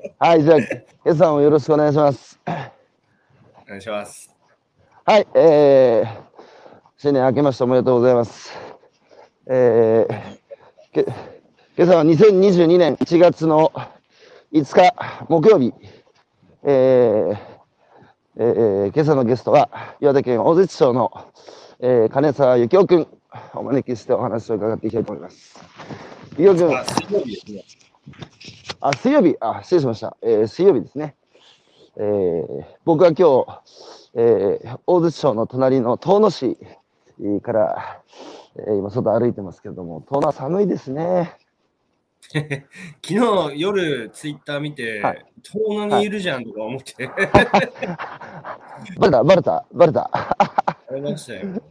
はい、じゃあ、エさんをよろしくお願いします。お願いします。はい、えー、新年明けましておめでとうございます。えー、け今朝は2022年1月の5日木曜日、えーえー、今朝のゲストは岩手県大槌町の、えー、金沢幸雄君お招きしてお話を伺っていきたいと思います。幸雄君、あ、水曜日。あ、失礼しました。えー、水曜日ですね。えー、僕は今日、えー、大槌町の隣の遠野市から、えー、今外歩いてますけれども、遠野は寒いですね。昨日夜ツイッター見て、はい遠野にいるじゃんとか思って、バレた、バレた、バレた。ありましたよ。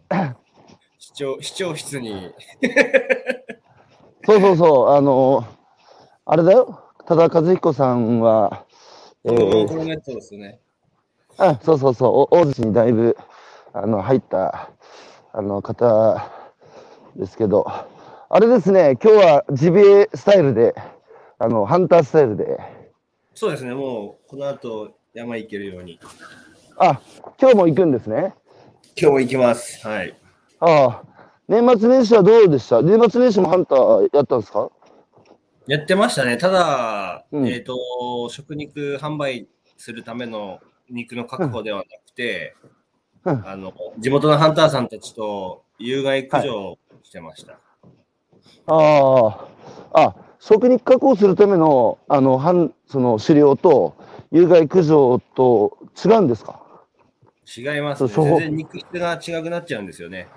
市長市長室に、そうそうそう、あのあれだよ、多田和彦さんは、えーね。あそうそうそう、お大槌にだいぶあの入ったあの方ですけど、あれですね、今日はジビエスタイルで、あのハンタースタイルで、そうですね、もうこの後山行けるように。あ今日も行くんですね。今日も行きます。はい。ああ、年末年始はどうでした？年末年始もハンターやったんですか？やってましたね。ただ、うんえっ、と、食肉販売するための肉の確保ではなくて、うんあの地元のハンターさんたちと有害駆除をしてました。ああ、あ、食肉加工するための、あの、半、その狩猟と有害駆除と違うんですか？違います、ね。全然肉質が違くなっちゃうんですよね。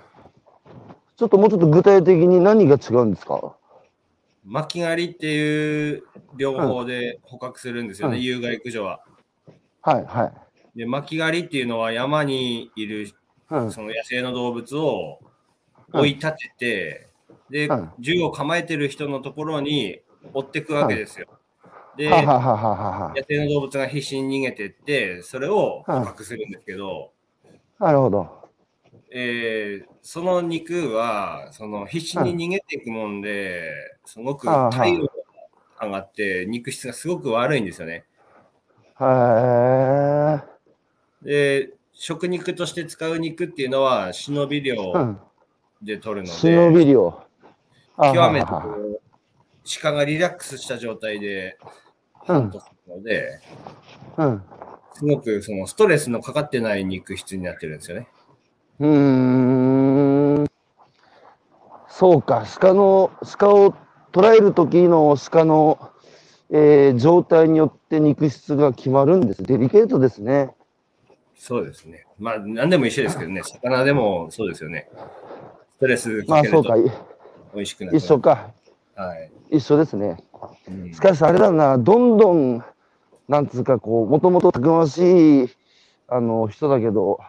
ちょっともうちょっと具体的に何が違うんですか？巻き狩りっていう両方で捕獲するんですよね、うん有害駆除は。はい、はい。で巻き狩りっていうのは山にいるうん、その野生の動物を追い立てて、でうん、銃を構えてる人のところに追ってくわけですよ。で、はははははは野生の動物が必死に逃げてって、それを捕獲するんですけど、なるほど。えーその肉はその必死に逃げていくもんで、すごくはあ体温が上がって、肉質がすごく悪いんですよね。へえ。で、食肉として使う肉っていうのは忍びう漁ん。で取るの忍で、び漁。あ極めて鹿がリラックスした状態でうん。とするので、うん。すごくそのストレスのかかってない肉質になってるんですよね。うーん。そうか、鹿の、鹿を捕らえる時の鹿の、えー状態によって肉質が決まるんです。デリケートですね。そうですね。まあ、何でも一緒ですけどね、魚でもそうですよね。ストレスまあそうか、かけるとい美味しくなる。一緒か。はい。一緒ですね。うんしかしあれだな、どんどん、なんつうかこう、もともとたくましい、あの、人だけど、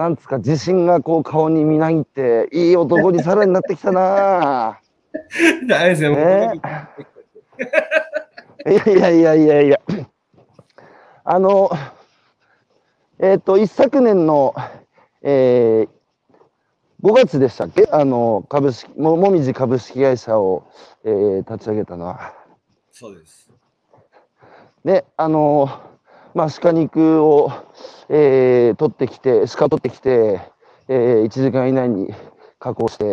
なんつうか自信がこう顔にみなぎって、いい男にさらになってきたなダメですよ。ねいやいやいやいやいや。あの、えっ、と、一昨年の、えー、5月でしたっけ？あの、株式、ももみじ株式会社を、えー立ち上げたのは。そうです。で、あの、まあ、鹿肉を、えー取ってきて、鹿取ってきて、えー1時間以内に加工して、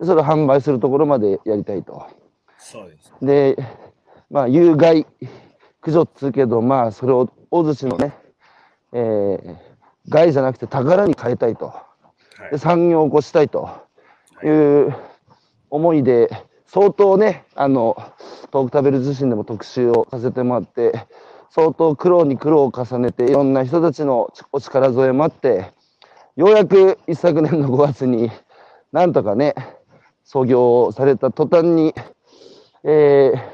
でそれを販売するところまでやりたいと。そうです。で、まあ、有害駆除っつうけど、まあ、それを大槌のね、えー害じゃなくて宝に変えたいと。はいで、産業を起こしたいという思いで、相当ね、あの、トーク食べる自身でも特集をさせてもらって、相当苦労に苦労を重ねて、いろんな人たちのお力添えもあって、ようやく一昨年の 5月になんとかね、創業された途端に、えー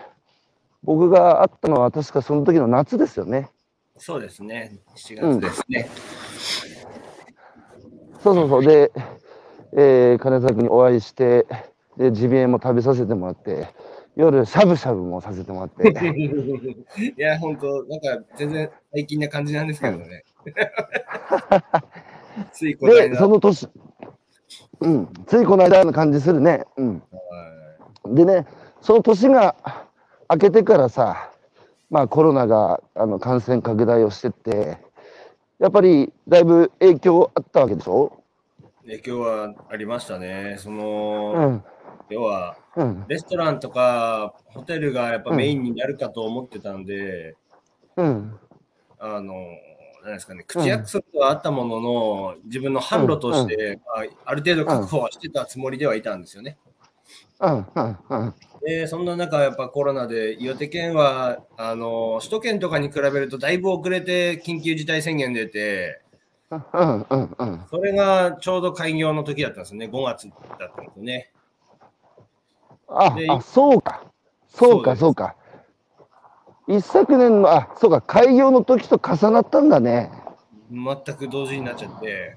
僕が会ったのは確かその時の夏ですよね。そうですね。7月ですね。そうそうそう。で、えー金沢君にお会いして、で、ジビエも食べさせてもらって、夜、しゃぶしゃぶもさせてもらって、いや、本当なんか全然最近な感じなんですけどね。ついこので、間。その年、うん、ついこの間の感じするね。うん。はでね、その年が明けてからさ、まあコロナがあの感染拡大をしてって、やっぱりだいぶ影響あったわけでしょ？影響はありましたね。その、うん。要は、うん。レストランとかホテルがやっぱメインになるかと思ってたんで、うん。あの、なんですかね、口約束はあったものの、自分の販路として、まあ、ある程度確保はしてたつもりではいたんですよね。うん。うん。うん。で、そんな中、やっぱコロナで、岩手県は、あの、首都圏とかに比べるとだいぶ遅れて緊急事態宣言出て、うん。うん。うん。それがちょうど開業の時だったんですよね、5月だったんですよね。あで、あ、そうか。そうか、そそうか。一昨年の、あ、そうか、開業の時と重なったんだね。全く同時になっちゃって、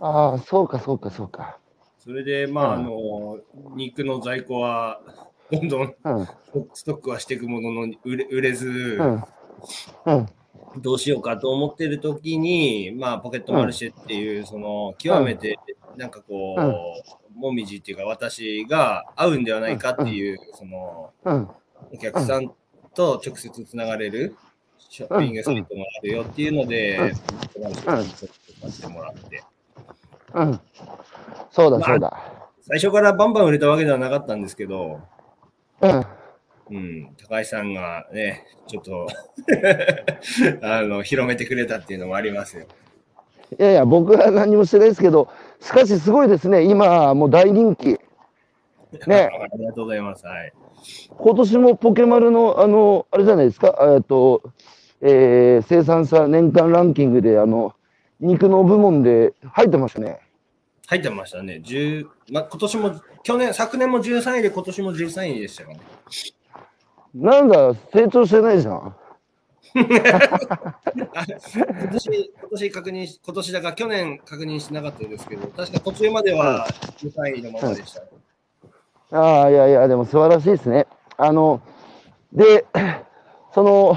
ああ、そうか、そうか、そうか。それで、まあ、うんあの、肉の在庫は、どんどんうん。ストックはしていくものの売れ売れず、うん。うん。どうしようかと思ってる時に、まあ、ポケットマルシェっていう、その、極めて、なんかこう、うんもみじっていうか、私が合うんではないかっていう、その、うん。お客さんと直接つながれるショッピングサイトもあるよっていうので、てもらって、うん。そうだ、まあそうだ。最初からバンバン売れたわけではなかったんですけど、うん。うん、高橋さんがね、ちょっと あの広めてくれたっていうのもありますよ。いやいや、僕は何もしてないですけど、しかしすごいですね。今、もう大人気。ねありがとうございます。はい。今年もポケマルの、あの、あれじゃないですか、えっと、えー生産者年間ランキングで、あの、肉の部門で入ってましたね。入ってましたね。10まあ、今年も、去年、昨年も13位で、今年も13位でしたかね。なんだ、成長してないじゃん。あ今年、今年確認し、今年だから去年確認しなかったですけど、確か途中までは13位のままでした。ああ、いやいや、でも素晴らしいですね。あの、で、その、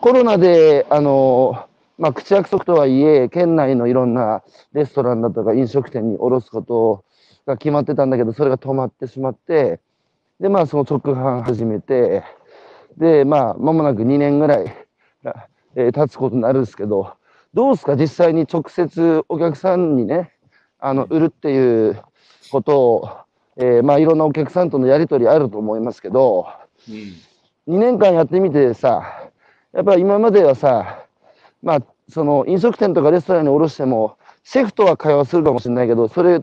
コロナで、あの、まあ、口約束とはいえ、県内のいろんなレストランだとか飲食店に卸すことが決まってたんだけど、それが止まってしまって、で、まあ、その直販始めて、で、まあ、間もなく2年ぐらい、えー経つことになるんですけど、どうですか、実際に直接お客さんにね、あの、売るっていうことを、えーまあいろんなお客さんとのやり取りあると思いますけど、うん。2年間やってみてさ、やっぱり今まではさ、まあその飲食店とかレストランに卸しても、シェフとは会話するかもしれないけど、それ、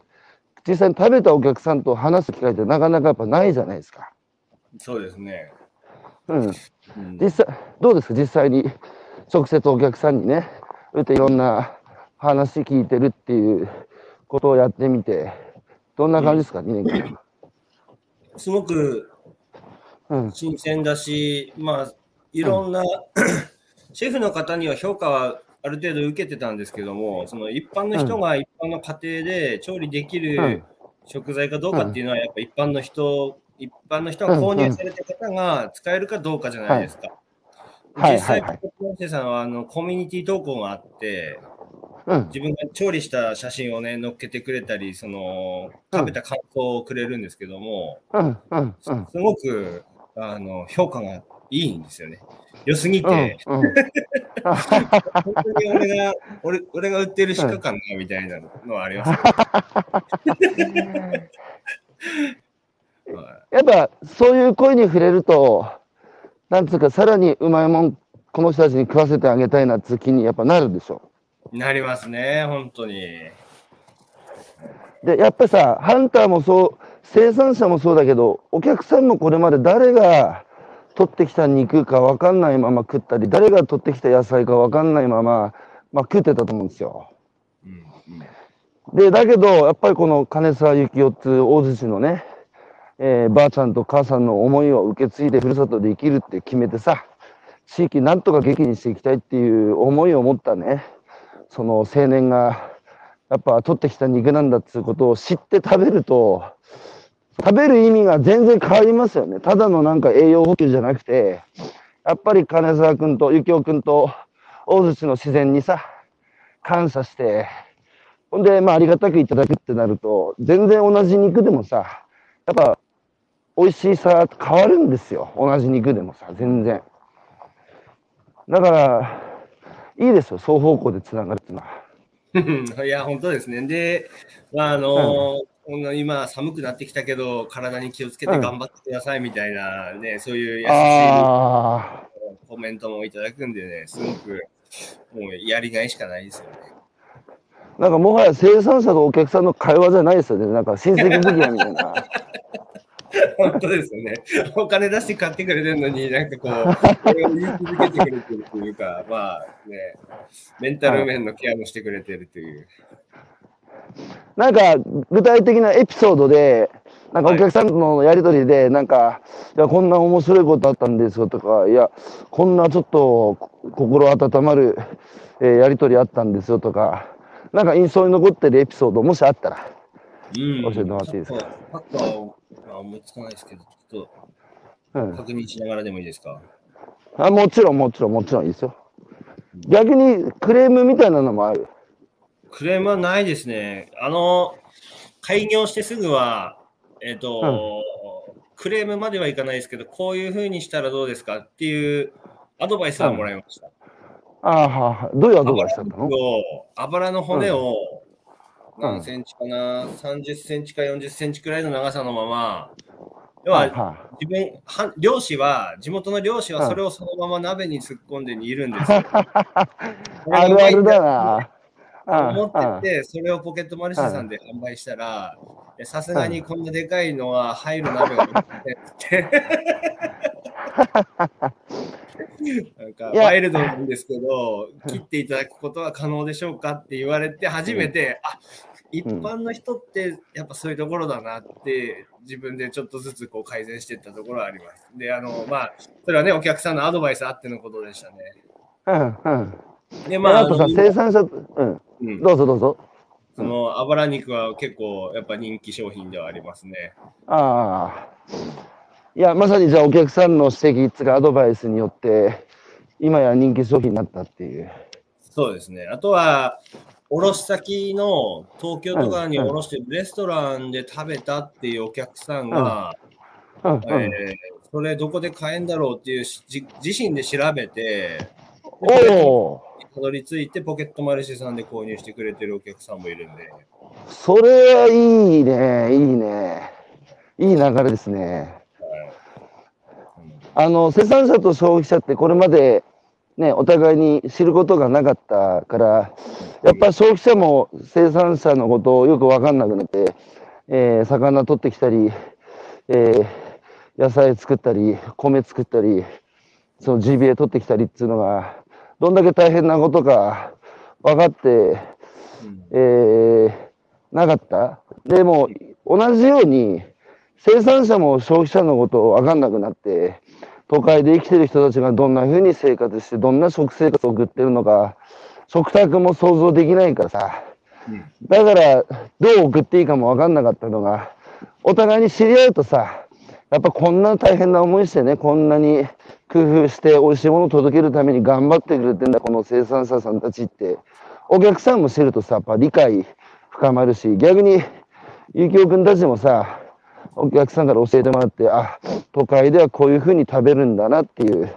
実際に食べたお客さんと話す機会ってなかなかやっぱないじゃないですか。そうですね。うん。うん。実際、どうですか？実際に直接お客さんにね、売っていろんな話聞いてるっていうことをやってみて、どんな感じですか、2年間。すごくうん。新鮮だし、まあ、いろんな、シェフの方には評価はある程度受けてたんですけども、その一般の人が一般の家庭で調理できうん。る食材かどうかっていうのは、やっぱ一般の人、一般の人が購入された方が使えるかどうかじゃないですか。はい実際、はいはいさんはあのコミュニティ投稿があって、うん。自分が調理した写真をね、載っけてくれたり、その食べた感想をくれるんですけども、うん。うん。うん。すごくあの評価がいいんですよね。良すぎうんて、うん本当に俺が俺俺が売ってる鹿かなみたいなのはあります、ね はやっぱそういう声に触れると、なんつうか、さらにうまいもん、この人たちに食わせてあげたいなって気にやっぱなるでしょ。いなりますね、本当に。で、やっぱさ、ハンターもそう、生産者もそうだけど、お客さんもこれまで誰が取ってきた肉か分かんないまま食ったり、誰が取ってきた野菜か分かんないまま、まあ、食ってたと思うんですよ。うんうんで、だけど、やっぱりこの金沢幸男っていう大洲市のね、えーばあちゃんと母さんの思いを受け継いでふるさとで生きるって決めてさ、地域なんとか元気にしていきたいっていう思いを持ったね、その青年が、やっぱ取ってきた肉なんだっていうことを知って食べると、食べる意味が全然変わりますよね。ただのなんか栄養補給じゃなくて、やっぱり金沢君と幸男君と大洲市の自然にさ、感謝して、ほんで、まあ、ありがたくいただくってなると、全然同じ肉でもさ、やっぱ、美味しさ変わるんですよ。同じ肉でもさ、全然。だから、いいですよ、双方向でつながるっていうのは。いや、本当ですね。で、まあ、あの、こんな今寒くなってきたけど、体に気をつけて頑張ってくださいみたいな、ね、そういう優しいあコメントもいただくんでね、すごく、もうやりがいしかないですよね。あ、なんかもはや生産者とお客さんの会話じゃないですよね。なんか親戚的なみたいな。本当ですよね。お金出して買ってくれてるのに、なんかこう、これを言い続けてくれてるというか、まあね、メンタル面のケアもしてくれてるという。なんか具体的なエピソードで、なんかお客さんとのやりとりで、なんか、いや、こんな面白いことあったんですよとか、いや、こんなちょっと心温まる、えーやりとりあったんですよとか、なんか印象に残ってるエピソード、もしあったら。うん教えてもらっていいですか？あ思いつかないですけど、ちょっうんと。確認しながらでもいいですか？あもちろん、もちろん、もちろんいいですよ。逆にクレームみたいなのもある？クレームはないですね。あの、開業してすぐは、えっ、と、クレームまではいかないですけど、こういうふうにしたらどうですかっていうアドバイスはもらいました。ああ、はあはあ、どういうアドバイスだったの？をあばらの骨をうん何センチかな、30センチか40センチくらいの長さのまま、要は自分、は漁師は、地元の漁師はそれをそのまま鍋に突っ込んで煮るんですよ。い あるあるだな。思あってて、それをポケットマルシェさんで販売したら、えさすがにこんなでかいのは入る鍋が なくてって。なんかワイルドなんですけど、切っていただくことは可能でしょうかって言われて、初めて、あ一般の人ってやっぱそういうところだなって、自分でちょっとずつこう改善していったところはあります。で、あの、まあ、それはね、お客さんのアドバイスあってのことでしたね。うんうん。で、まあ、あとさ、の生産者、うん、うんどうぞどうぞ。そのあばら肉は結構やっぱ人気商品ではありますね。ああ。いや、まさにじゃあお客さんの指摘つかアドバイスによって、今や人気商品になったっていう。そうですね。あとは、卸先の東京とかに卸してるレストランで食べたっていうお客さんが。えーそれどこで買えんだろうっていうしじ自身で調べて、おお。たどり着いてポケットマルシェさんで購入してくれてるお客さんもいるんで、それはいいね、いいね。いい流れですね。あの、生産者と消費者ってこれまでね、お互いに知ることがなかったから、やっぱ消費者も生産者のことをよくわかんなくなって、えー魚取ってきたり、えー野菜作ったり、米作ったり、その GBA 取ってきたりっていうのが、どんだけ大変なことか分かって、うんえーなかった？でも、同じように、生産者も消費者のことを分かんなくなって、都会で生きてる人たちがどんな風に生活して、どんな食生活を送ってるのか、食卓も想像できないからさ。うんだから、どう送っていいかも分かんなかったのが、お互いに知り合うとさ、やっぱこんな大変な思いしてね、こんなに工夫して美味しいものを届けるために頑張ってくれてんだ、この生産者さんたちって。お客さんも知るとさ、やっぱ理解深まるし、逆に、ゆきおくんたちもさ、お客さんから教えてもらって、あ、都会ではこういう風に食べるんだなっていう。うん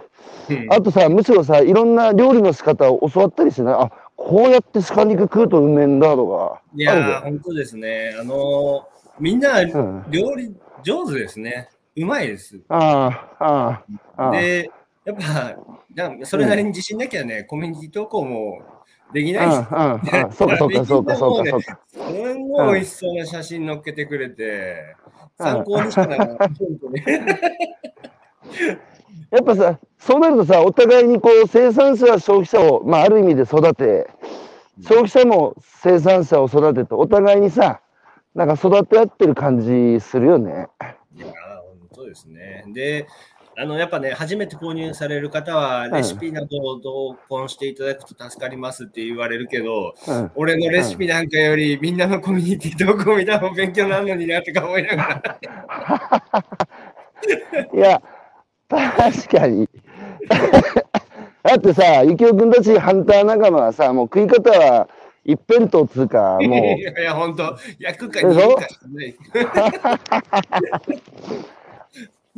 あとさ、むしろさ、いろんな料理の仕方を教わったりしないあ、こうやって鹿肉食うとうめえんだとか。いやー、本当ですね。あのーみんなうん料理上手ですね。うまいです。ああ、ああ。で、やっぱ、なそれなりに自信なきゃね、コミュニティ投稿もできないし、うんうんうん、そうかそうかそうかそうかそうか。すんごい美味しそうな写真載っけてくれて、参考にしかなら。本当に やっぱさ、そうなるとさ、お互いにこう生産者は消費者を、まあ、ある意味で育て、消費者も生産者を育てて、お互いにさ、なんか育て合ってる感じするよね。ですね。で、あのやっぱね、初めて購入される方は、レシピなどを同梱していただくと助かりますって言われるけど、うん、俺のレシピなんかより、みんなのコミュニティ投稿見た方が勉強になるのになとか思いながら。いや、確かに。だってさ、ゆきおくんたちハンター仲間はさ、もう食い方は一辺倒つうか、もう。いや、本当焼くか煮るかしかない。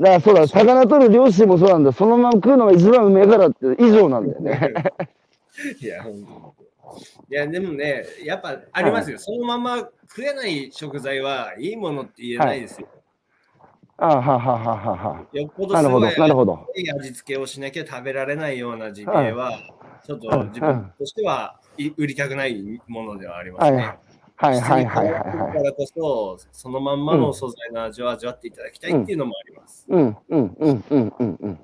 だからそうだ、魚取る漁師もそうなんだ。そのまま食うのが一番うめえからって以上なんだよね。いや、本当にいや、でもね、やっぱありますよ。そのまま食えない食材はいいものって言えないですよ。ああははははは。よっぽどなるほど、すごいなるほど。いい味付けをしなきゃ食べられないようなジビエは、ちょっと自分としてはい売りたくないものではありますはいね。はいはいはいはいだはい。からこそ、そのまんまの素材の味を味わっていただきたいっていうのもあります。うんうんうんうんうんうん。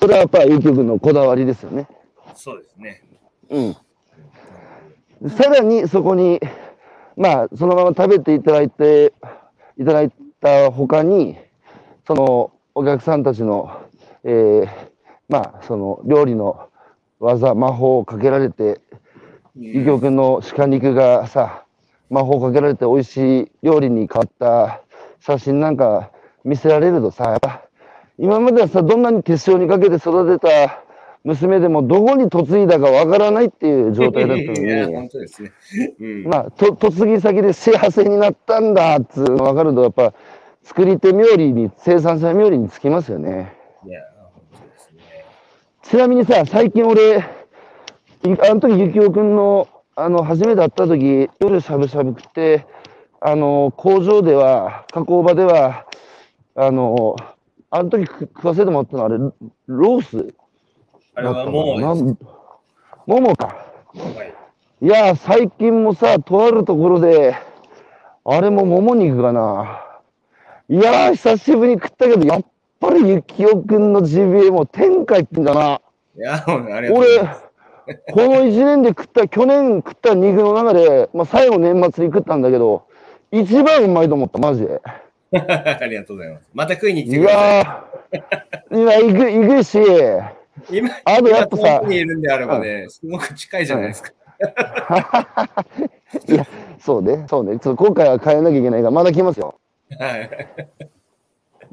それはやっぱりゆきくんのこだわりですよね。そうですね。うん。さらにそこに、まあ、そのまま食べていただいて、いただいた他に、そのお客さんたちの、えーまあ、その料理の技、魔法をかけられて、ゆきおくんの鹿肉がさ、魔法かけられて美味しい料理に変わった写真なんか見せられるとさ、今まではさ、どんなに手塩にかけて育てた娘でもどこに嫁いだかわからないっていう状態だったのに 本、当ですね。うん。まあ、と嫁ぎ先で幸せになったんだっつうの分かると、やっぱ、作り手冥利に、生産者冥利につきますよね。いや、本当ですね。ちなみにさ、最近俺、いあの時、ゆきおくんの、あの、初めて会った時、夜しゃぶしゃぶ食って、あの、工場では、加工場では、あの、あの時食食わせてもらったのは、あれ、ロース？あれはもう、かなももか。はいいやー、最近もさ、とあるところで、あれももも肉かな。いやー、久しぶりに食ったけど、やっぱりゆきおくんのジビエも天下一品だな。いや、ありがとうござ俺います。、この1年で食った、去年食った肉の中で、まあ、最後年末に食ったんだけど、一番うまいと思った、マジで。ありがとうございます。また食いに来いてください。いや、行く、行くし、今、あとやっぱさにいるんであればね、すごく近いじゃないですか。いや、そうね、そうね。ちょっと今回は変えなきゃいけないから、まだ来ますよ。はい。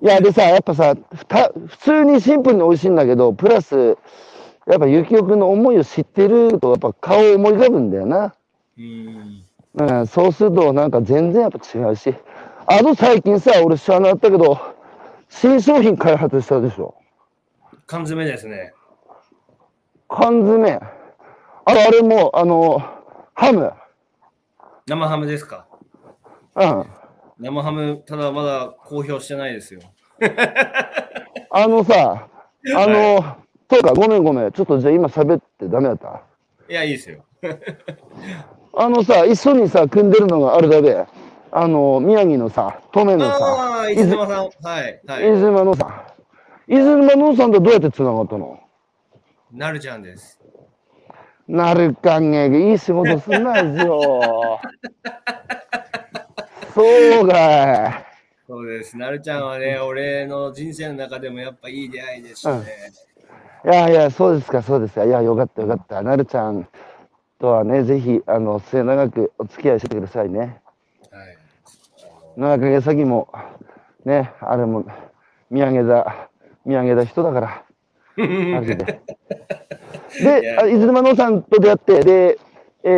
いや、でさ、やっぱさ、た普通にシンプルに美味しいんだけど、プラス、やっぱゆきおくんの思いを知ってると、やっぱ顔を思い浮かぶんだよな。うん。うん、そうするとなんか全然やっぱ違うし。あと最近さ、俺知らなかったけど、新商品開発したでしょ。缶詰ですね。缶詰。あれ、あれもう、あの、ハム。生ハムですか？うん。生ハム、ただまだ公表してないですよ。あのさ、あの、そうか、ごめんごめん。ちょっとじゃあ今喋ってダメだった？いや、いいですよ。あのさ、一緒にさ、組んでるのがあれだべ。あの、宮城のさ、登米のさ、伊豆間さん。はい。伊はい。豆間のさ、伊豆間のさんとどうやって繋がったの？なるちゃんです。なるかんげいい仕事すんないですよ。そうかい。そうです。なるちゃんはね、俺の人生の中でもやっぱいい出会いでしたね。いやいや、そうですか、そうですか。いや、よかった、よかった。なるちゃんとはね、ぜひ、あの、末永くお付き合いしてくださいね。はい。長影先も、ね、あれも、見上げた、見上げた人だから、マジで。で、あ伊豆間野さんと出会って、で、え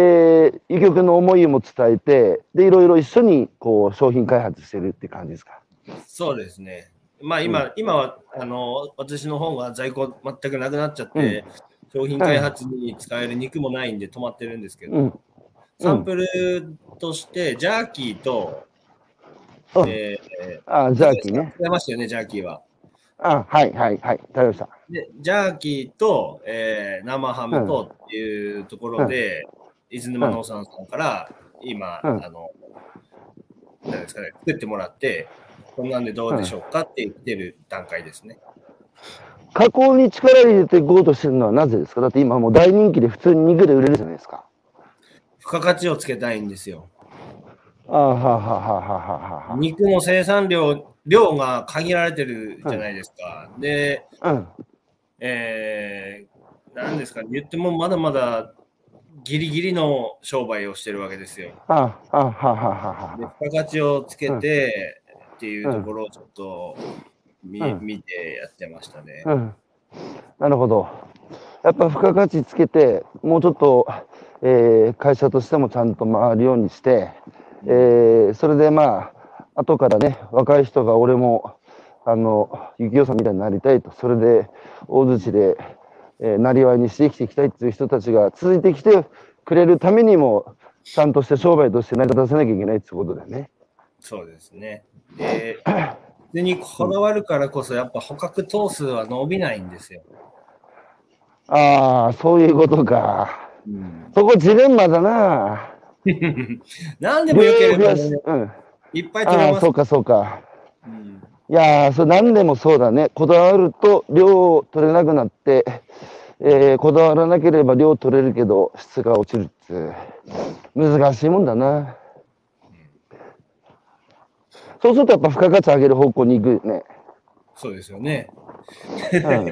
ー、ゆきおくんの思いも伝えて、で、いろいろ一緒に、こう、商品開発してるって感じですか？そうですね。まあ今、今はあの私の方が在庫全くなくなっちゃって、商品開発に使える肉もないんで止まってるんですけど、うん。サンプルとしてジャーキーと、うんえあ、ジャーキーね。ー、出ましたよね、ジャーキーは。あ、はい、はい、はい。食べました。で、ジャーキーと、えー生ハムとっていうところで、伊豆沼農産さんから今、うんあの、何ですかね、作ってもらって、こんなんでどうでしょうかって言ってる段階ですね。加工に力入れていこうとしてるのはなぜですか？だって今もう大人気で普通に肉で売れるじゃないですか。付加価値をつけたいんですよ。ああ、はあ、はあ、はあ、はあ、は肉の生産量、量が限られてるじゃないですか。で、あ。うん。えー、なんですか、言ってもまだまだギリギリの商売をしてるわけですよ。ああ、はあ、はあ、はは付加価値をつけてっていうところをちょっと見,、うん見てやってましたね。あ。うん。なるほど。やっぱ付加価値つけて、もうちょっと、えー会社としてもちゃんと回るようにして、えーそれでまあ、後からね、若い人が俺も、あの、幸雄さんみたいになりたいと、それで、大槌で、えー、なりわいにして生きていきたいっていう人たちが続いてきてくれるためにも、ちゃんとして商売として成り立たせなきゃいけないってことだよね。そうですね。で、にこだわるからこそ、やっぱ捕獲頭数は伸びないんですよ。ああ、そういうことか。うん、そこジレンマだな。何でもよければ、ね、うん、いっぱい取れます。そうか、そうか。うん、いやそれ何でもそうだね。こだわると量取れなくなって、えー、こだわらなければ量取れるけど質が落ちるって難しいもんだな。そうするとやっぱ付加価値上げる方向に行くよね。そうですよね。うん、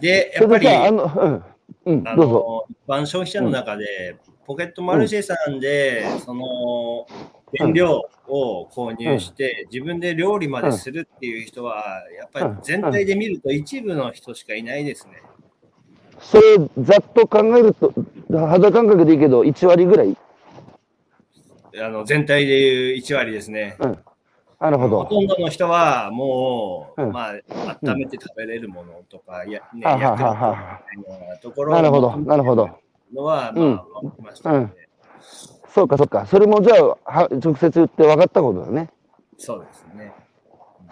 で、やっぱり、あの、うん、うん、どうぞ。一般消費者の中で、ポケットマルシェさんで、うん、その原料を購入して、自分で料理までするっていう人は、やっぱり全体で見ると一部の人しかいないですね。それ、ざっと考えると、肌感覚でいいけど、1割ぐらいあの全体でいう1割ですね。うんなるほど。ほとんどの人はもう、うん、まあ、温めて食べれるものとか、なところなるほど、なるほど。のは、まあ、分かりましたので、うん、そうか、そうか。それもじゃあ、は直接言って分かったことだね。そうですね。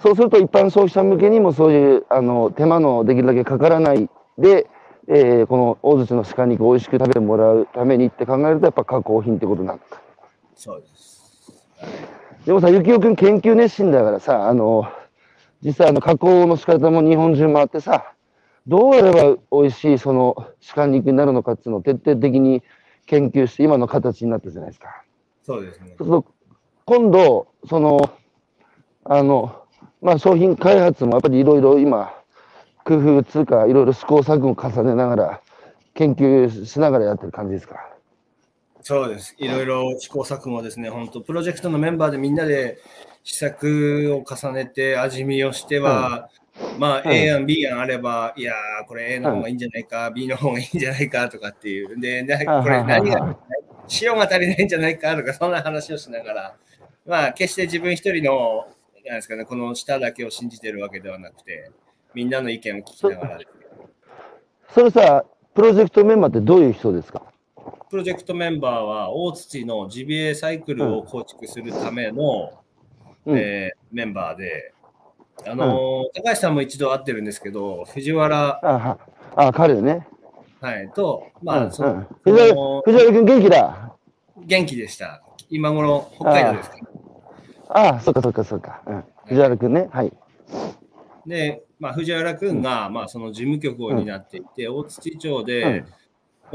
そうすると、一般消費者向けにもそういうあの手間のできるだけかからないで、えー、この大槌の鹿肉を美味しく食べてもらうためにって考えると、やっぱ加工品ってことなのか。そうです。はい、でもさ、ゆきおくん研究熱心だからさ、あの、実際あの加工の仕方も日本中回ってさ、どうやれば美味しいその鹿肉になるのかっていうのを徹底的に研究して今の形になったじゃないですか。そうですね。今度、その、あの、まあ商品開発もやっぱりいろいろ今、工夫つうかいろいろ試行錯誤を重ねながら研究しながらやってる感じですか。そうです。いろいろ試行錯誤ですね。本当プロジェクトのメンバーでみんなで試作を重ねて味見をしては、うん、まあ、うん、A 案、B 案あれば、いやー、これ A の方がいいんじゃないか、うん、B の方がいいんじゃないかとかっていう。で、これ何が、塩が足りないんじゃないかとか、そんな話をしながら、まあ、決して自分一人の、なんですかね、この舌だけを信じてるわけではなくて、みんなの意見を聞きながら。それさ、プロジェクトメンバーってどういう人ですか？プロジェクトメンバーは大土のジビエサイクルを構築するための、うん、えー、メンバーで、あのーうん、高橋さんも一度会ってるんですけど、藤原。ああ、彼ね。はい、と、まあ、うん、その、藤原君元気だ。元気でした。今頃、北海道ですか？ああ、そっかそっかそっか。うん、藤原君ね。はい。で、まあ、藤原君が、まあ、その事務局を担っていて、大土町で、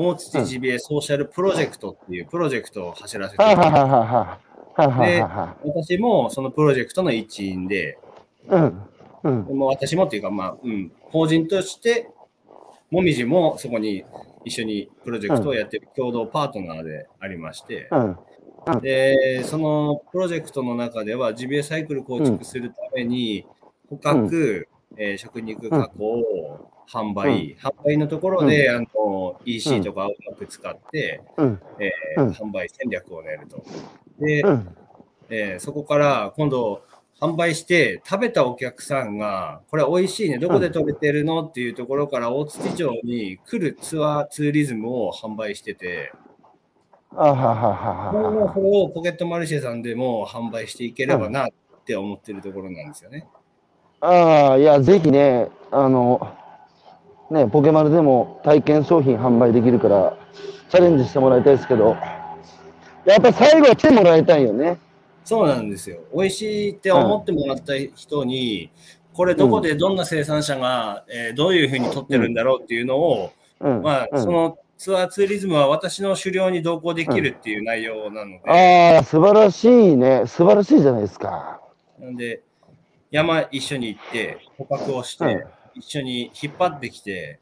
大土ジビエソーシャルプロジェクトっていうプロジェクトを走らせていて、で、私もそのプロジェクトの一員で、うんうん、も私もっていうか、まあ、うん、法人として、もみじもそこに一緒にプロジェクトをやってる共同パートナーでありまして、うんうん、で、そのプロジェクトの中では、ジビエサイクル構築するために、捕獲、えー、食肉加工、販売、販売のところで、あの EC とかをうまく使って、えー、販売戦略を練ると。で、えー、そこから今度、販売して食べたお客さんが、これ美味しいね、どこで食べてるのっていうところから大槌町に来るツアーツーリズムを販売してて、あはははは。それをポケットマルシェさんでも販売していければなって思ってるところなんですよね。ああ、いや、ぜひね、あの、ね、ポケマルでも体験商品販売できるから、チャレンジしてもらいたいですけど、やっぱ最後は来てもらいたいよね。そうなんですよ。美味しいって思ってもらった人に、うん、これどこでどんな生産者が、うん、えー、どういうふうに取ってるんだろうっていうのを、うん、まあ、そのツアーツーリズムは私の狩猟に同行できるっていう内容なので。ああ、素晴らしいね。素晴らしいじゃないですか。なんで、山一緒に行って、捕獲をして、一緒に引っ張ってきて、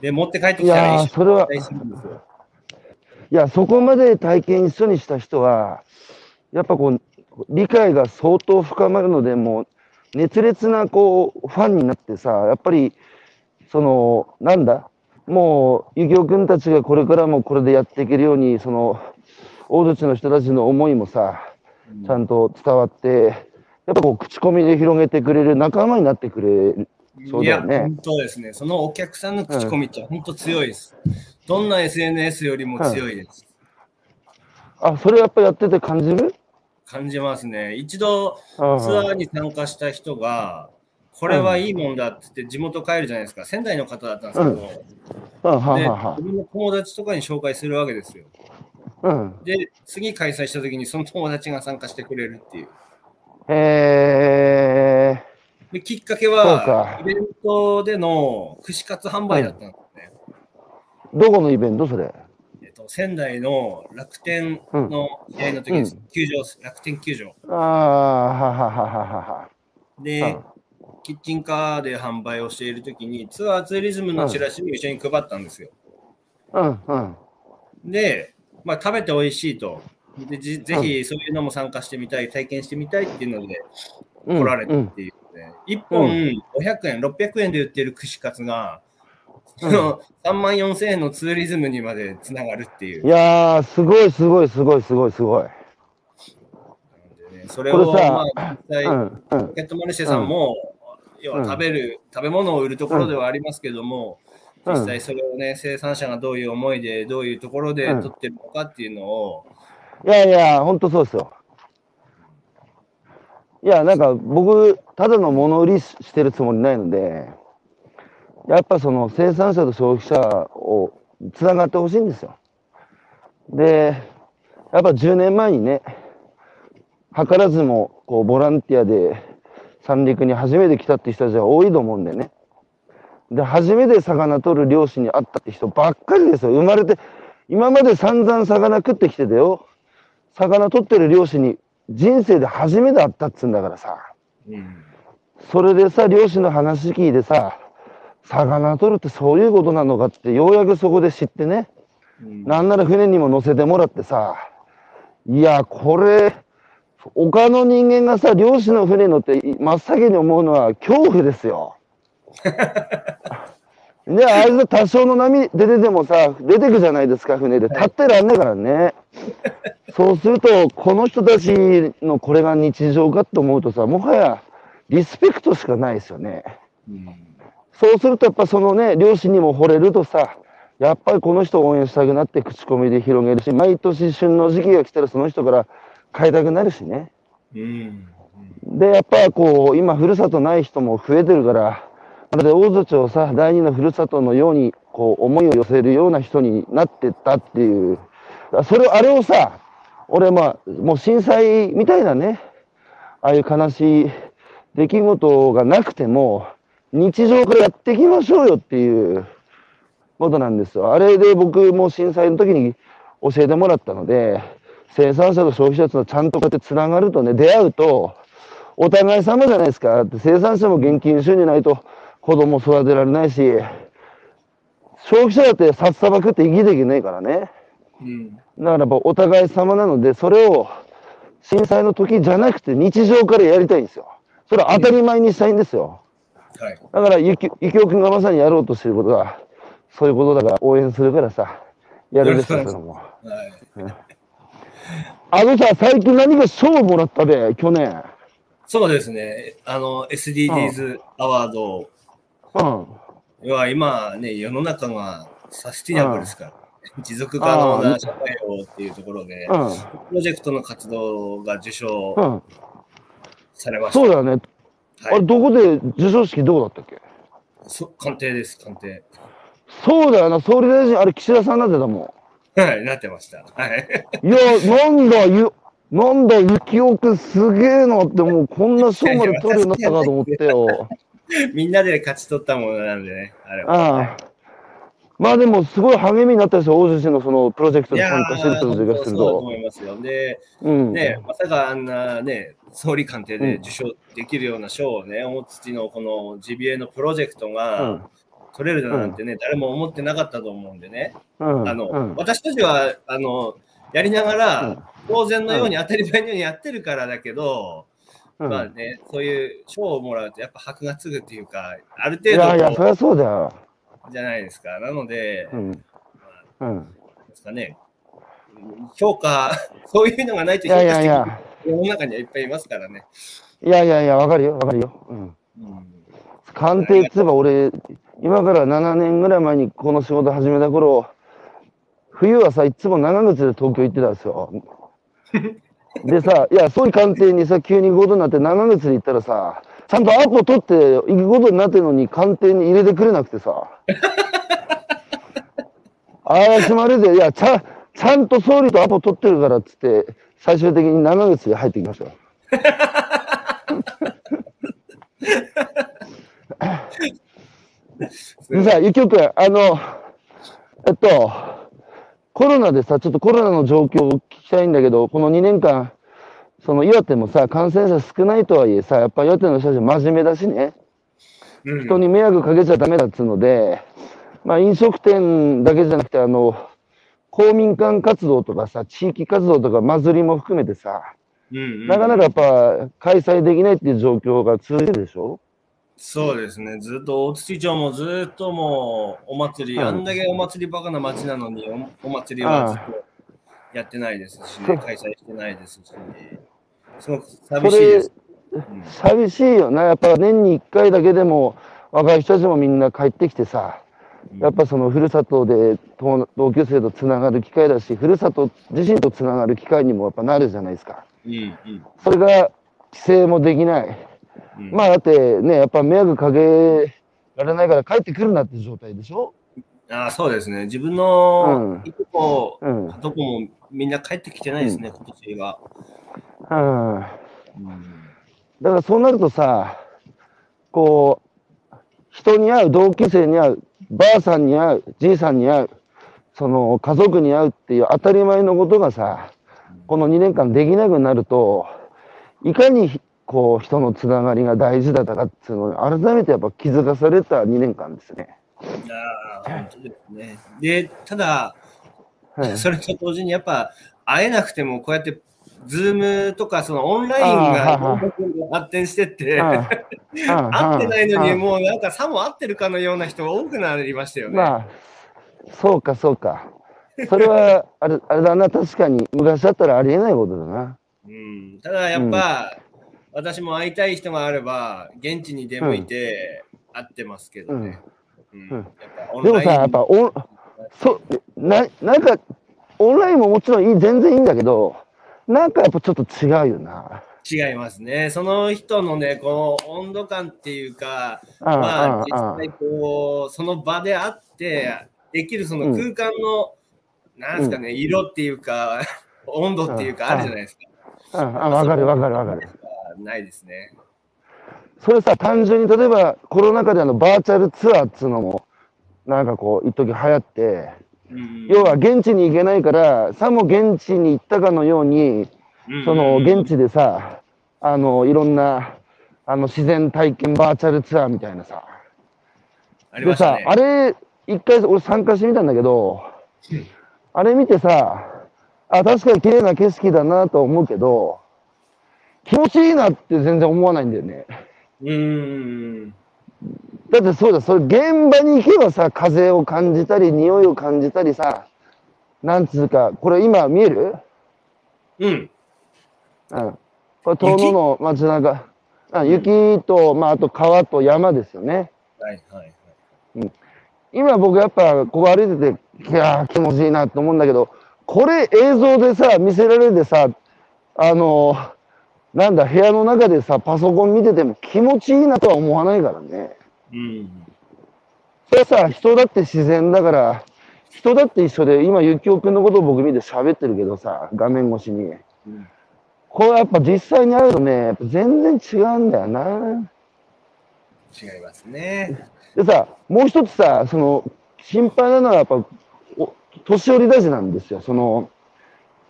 で、持って帰ってきたら一緒に体するんですよ。いや、そこまで体験一緒にした人は、やっぱこう、理解が相当深まるので、もう、熱烈なこう、ファンになってさ、やっぱり、その、なんだ、もう、ゆきおくんたちがこれからもこれでやっていけるように、その、大槌の人たちの思いもさ、ちゃんと伝わって、やっぱこう口コミで広げてくれる仲間になってくれる。そうだよねいや、本当ですね。そのお客さんの口コミって本当強いです。どんな SNS よりも強いです。あ、それやっぱやってて感じる？感じますね。一度あツアーに参加した人が、これはいいもんだって言って地元帰るじゃないですか。仙台の方だったんですけど、あははでは自分の友達とかに紹介するわけですよ。うん。で、次開催した時にその友達が参加してくれるっていう。へえできっかけはか、イベントでの串カツ販売だったんですね。ー、どこのイベントそれ？えっと、仙台の楽天の試合の時です。球場です、楽天球場。ああ、はははははは。で、キッチンカーで販売をしている時に、ツアーツーリズムのチラシも一緒に配ったんですよ。うんうん。で、まあ、食べて美味しいと。でじぜひそういうのも参加してみたい、体験してみたいっていうのでうん来られたうんっていうね。1本500円、600円で売ってる串カツが、うんその3万4000円のツーリズムにまでつながるっていう。いやー、すごいすごいすごいすごいすごい。ねそれを、まあ、実際、うんうんポケットマルシェさんも、要は食べる、食べ物を売るところではありますけども、うん実際それをね、生産者がどういう思いで、どういうところでうん取ってるのかっていうのを、いやいや、ほんとそうですよ。いや、なんか僕、ただの物売りしてるつもりないので、やっぱその生産者と消費者をつながってほしいんですよ。で、やっぱ10年前にね、図らずもこうボランティアで三陸に初めて来たって人たちは多いと思うんでね。で、初めて魚取る漁師に会ったって人ばっかりですよ。生まれて、今まで散々魚食ってきてたよ。魚取ってる漁師に人生で初めて会ったっつうんだからさ。うんそれでさ、漁師の話聞いてさ、魚取るってそういうことなのかってようやくそこで知ってね。うんなんなら船にも乗せてもらってさ、いや、これ、他の人間がさ、漁師の船乗って真っ先に思うのは恐怖ですよ。で、あいつ多少の波出ててもさ、出てくじゃないですか、船で。立ってらんねえからね。そうすると、この人たちのこれが日常かと思うとさ、もはやリスペクトしかないですよね。うんそうするとやっぱそのね、漁師にも惚れるとさ、やっぱりこの人を応援したくなって口コミで広げるし、毎年旬の時期が来たらその人から買いたくなるしね。うんで、やっぱこう、今ふるさとない人も増えてるから、まるで大津町さ、第二のふるさとのように、こう、思いを寄せるような人になってったっていう。それを、あれをさ、俺まあ、もう震災みたいなね、ああいう悲しい出来事がなくても、日常からやっていきましょうよっていうことなんですよ。あれで僕も震災の時に教えてもらったので、生産者と消費者とちゃんとこうやってつながるとね、出会うと、お互い様じゃないですか。だって生産者も現金収入ないと子供育てられないし、消費者だって札束食って生きていけないからね。うんだからやっぱお互い様なので、それを震災の時じゃなくて日常からやりたいんですよ。それは当たり前にしたいんですよ。はい。だから、ゆき、ゆきおくんがまさにやろうとしてることは、そういうことだから応援するからさ、やるですよ、それも。はい。あのさ、最近何か賞をもらったべ、去年。そうですね。あの、SDGs アワードうん。要は今ね、世の中がサスティナブルですから、持続可能な社会をっていうところで、うん。プロジェクトの活動が受賞うん。されました。そうだよね。あれ、はい、どこで、授賞式どこだったっけ？そ官邸です、官邸。そうだよな、総理大臣、あれ、岸田さんなってたもはい、なってました。はい。ん。いや、なんだ、ゆ、なんだ、ゆきおくんすげえなって、もうこんな賞まで取るようになったかと思ってよ。みんなで勝ち取ったものなんでね、あれは。ああ。まあでも、すごい励みになったですよ、大洲市のそのプロジェクトにいや参加してる人たちがするーそうだとと。思いますよ。で、うん。ね、まさかあんなね、総理官邸で受賞できるような賞をね、大土のこのジビエのプロジェクトうがん。取れるだなんてね、誰も思ってなかったと思うんでね。うん。あの、うん。私たちは、あの、やりながうんら、当然のように当たり前のようにやってるからだけど、うんまあね、そういう賞をもらうと、やっぱ箔がつぐっていうか、あるいやいや、程度そりゃそうだよ。じゃないですか。なので、うん。うん。ですかね、評価、そういうのがないとい評価して。世の中にはいっぱいいますからね。いやいやいや、わかるよ、わかるよ。うん。うん鑑定っつえば俺、今から7年ぐらい前にこの仕事始めた頃、冬はさ、いつも長靴で東京行ってたんですよ。でさ、いや、そういう鑑定にさ、急に行くことになって長靴で行ったらさ、ちゃんとアポ取って行くことになってるのに鑑定に入れてくれなくてさ。怪しまれて、いや、ちゃん、ちゃんと総理とアポ取ってるからっつって、最終的に長靴で入ってきましたよ。でさ、ゆきおくん、あの、えっと、コロナでさ、ちょっとコロナの状況を聞きたいんだけど、この2年間、その岩手もさ、感染者少ないとはいえさ、やっぱ岩手の人たち真面目だしね、うん人に迷惑かけちゃダメだっつうので、まあ飲食店だけじゃなくて、あの、公民館活動とかさ、地域活動とか祭りも含めてさ、うんうんなかなかやっぱ開催できないっていう状況が続いてるでしょ？そうですね、ずっと大槌町もずっともうお祭り、うんあんだけお祭りバカな町なのにお、お祭りはずっとやってないですしね、開催してないですし、すごく寂しいです。うん寂しいよな。やっぱ年に1回だけでも若い人たちもみんな帰ってきてさ、やっぱそのふるさとで同同級生とつながる機会だし、ふるさと自身とつながる機会にもやっぱなるじゃないですか。それが規制もできない。うんまあだってね、やっぱ迷惑かけられないから帰ってくるなって状態でしょ？ああそうですね、自分うんのいとこ、うん。どこもみんな帰ってきてないですね、今年は。うん。うんだからそうなるとさ、こう、人に会う、同級生に会う、ばあさんに会う、じいさんに会う、その家族に会うっていう当たり前のことがさ、この2年間できなくなると、いかにこう人のつながりが大事だったかっていうのを改めてやっぱ気づかされた2年間ですね。ああ本当ですね。で、ただ、はいそれと同時にやっぱ会えなくてもこうやってズームとかそのオンラインが発展してって、うん会ってないのにもうなんかさも会ってるかのような人が多くなりましたよね。まあ、そうかそうか。それは、あれ、あれだな、確かに、昔だったらありえないことだな。うん、ただやっぱ、私も会いたい人があれば現地に出向いて会ってますけどね。うんうんやっぱオンでもさ、やっぱオン、そな、なんか、オンラインももちろんいい、全然いいんだけど、なんかやっぱちょっと違うよな。違いますね。その人のね、この温度感っていうか、あまあ、あ実際こう、その場で会って、できるその空間の、なんですかね、色っていうか、温度っていうか、あるじゃないですか。ああ、わかるわかるわかる。ないですね。それさ、単純に例えばコロナ禍であのバーチャルツアーっつうのも、なんかこう、一時流行って、うん要は現地に行けないから、さも現地に行ったかのように、その現地でさ、あの、いろんな、あの、自然体験バーチャルツアーみたいなさ。でさ。あれ、一回俺参加してみたんだけど、あれ見てさ、あ、確かに綺麗な景色だなと思うけど、気持ちいいなって全然思わないんだよね。うん。だってそうだ、それ現場に行けばさ、風を感じたり、匂いを感じたりさ、なんつうか、これ今見える？うん。うん。これ遠野の街中。あ雪と、まあ、あと川と山ですよね。はいはいはい。今僕やっぱここ歩いてて、いやー気持ちいいなと思うんだけど、これ映像でさ、見せられてさ、あのーなんだ、部屋の中でさ、パソコン見てても気持ちいいなとは思わないからね。うん。それはさ、人だって自然だから、人だって一緒で、今、ゆきおくんのことを僕見て喋ってるけどさ、画面越しに。うんこれやっぱ実際に会うとね、やっぱ全然違うんだよな。違いますね。でさ、もう一つさ、その、心配なのはやっぱ、お年寄り大臣なんですよ。その、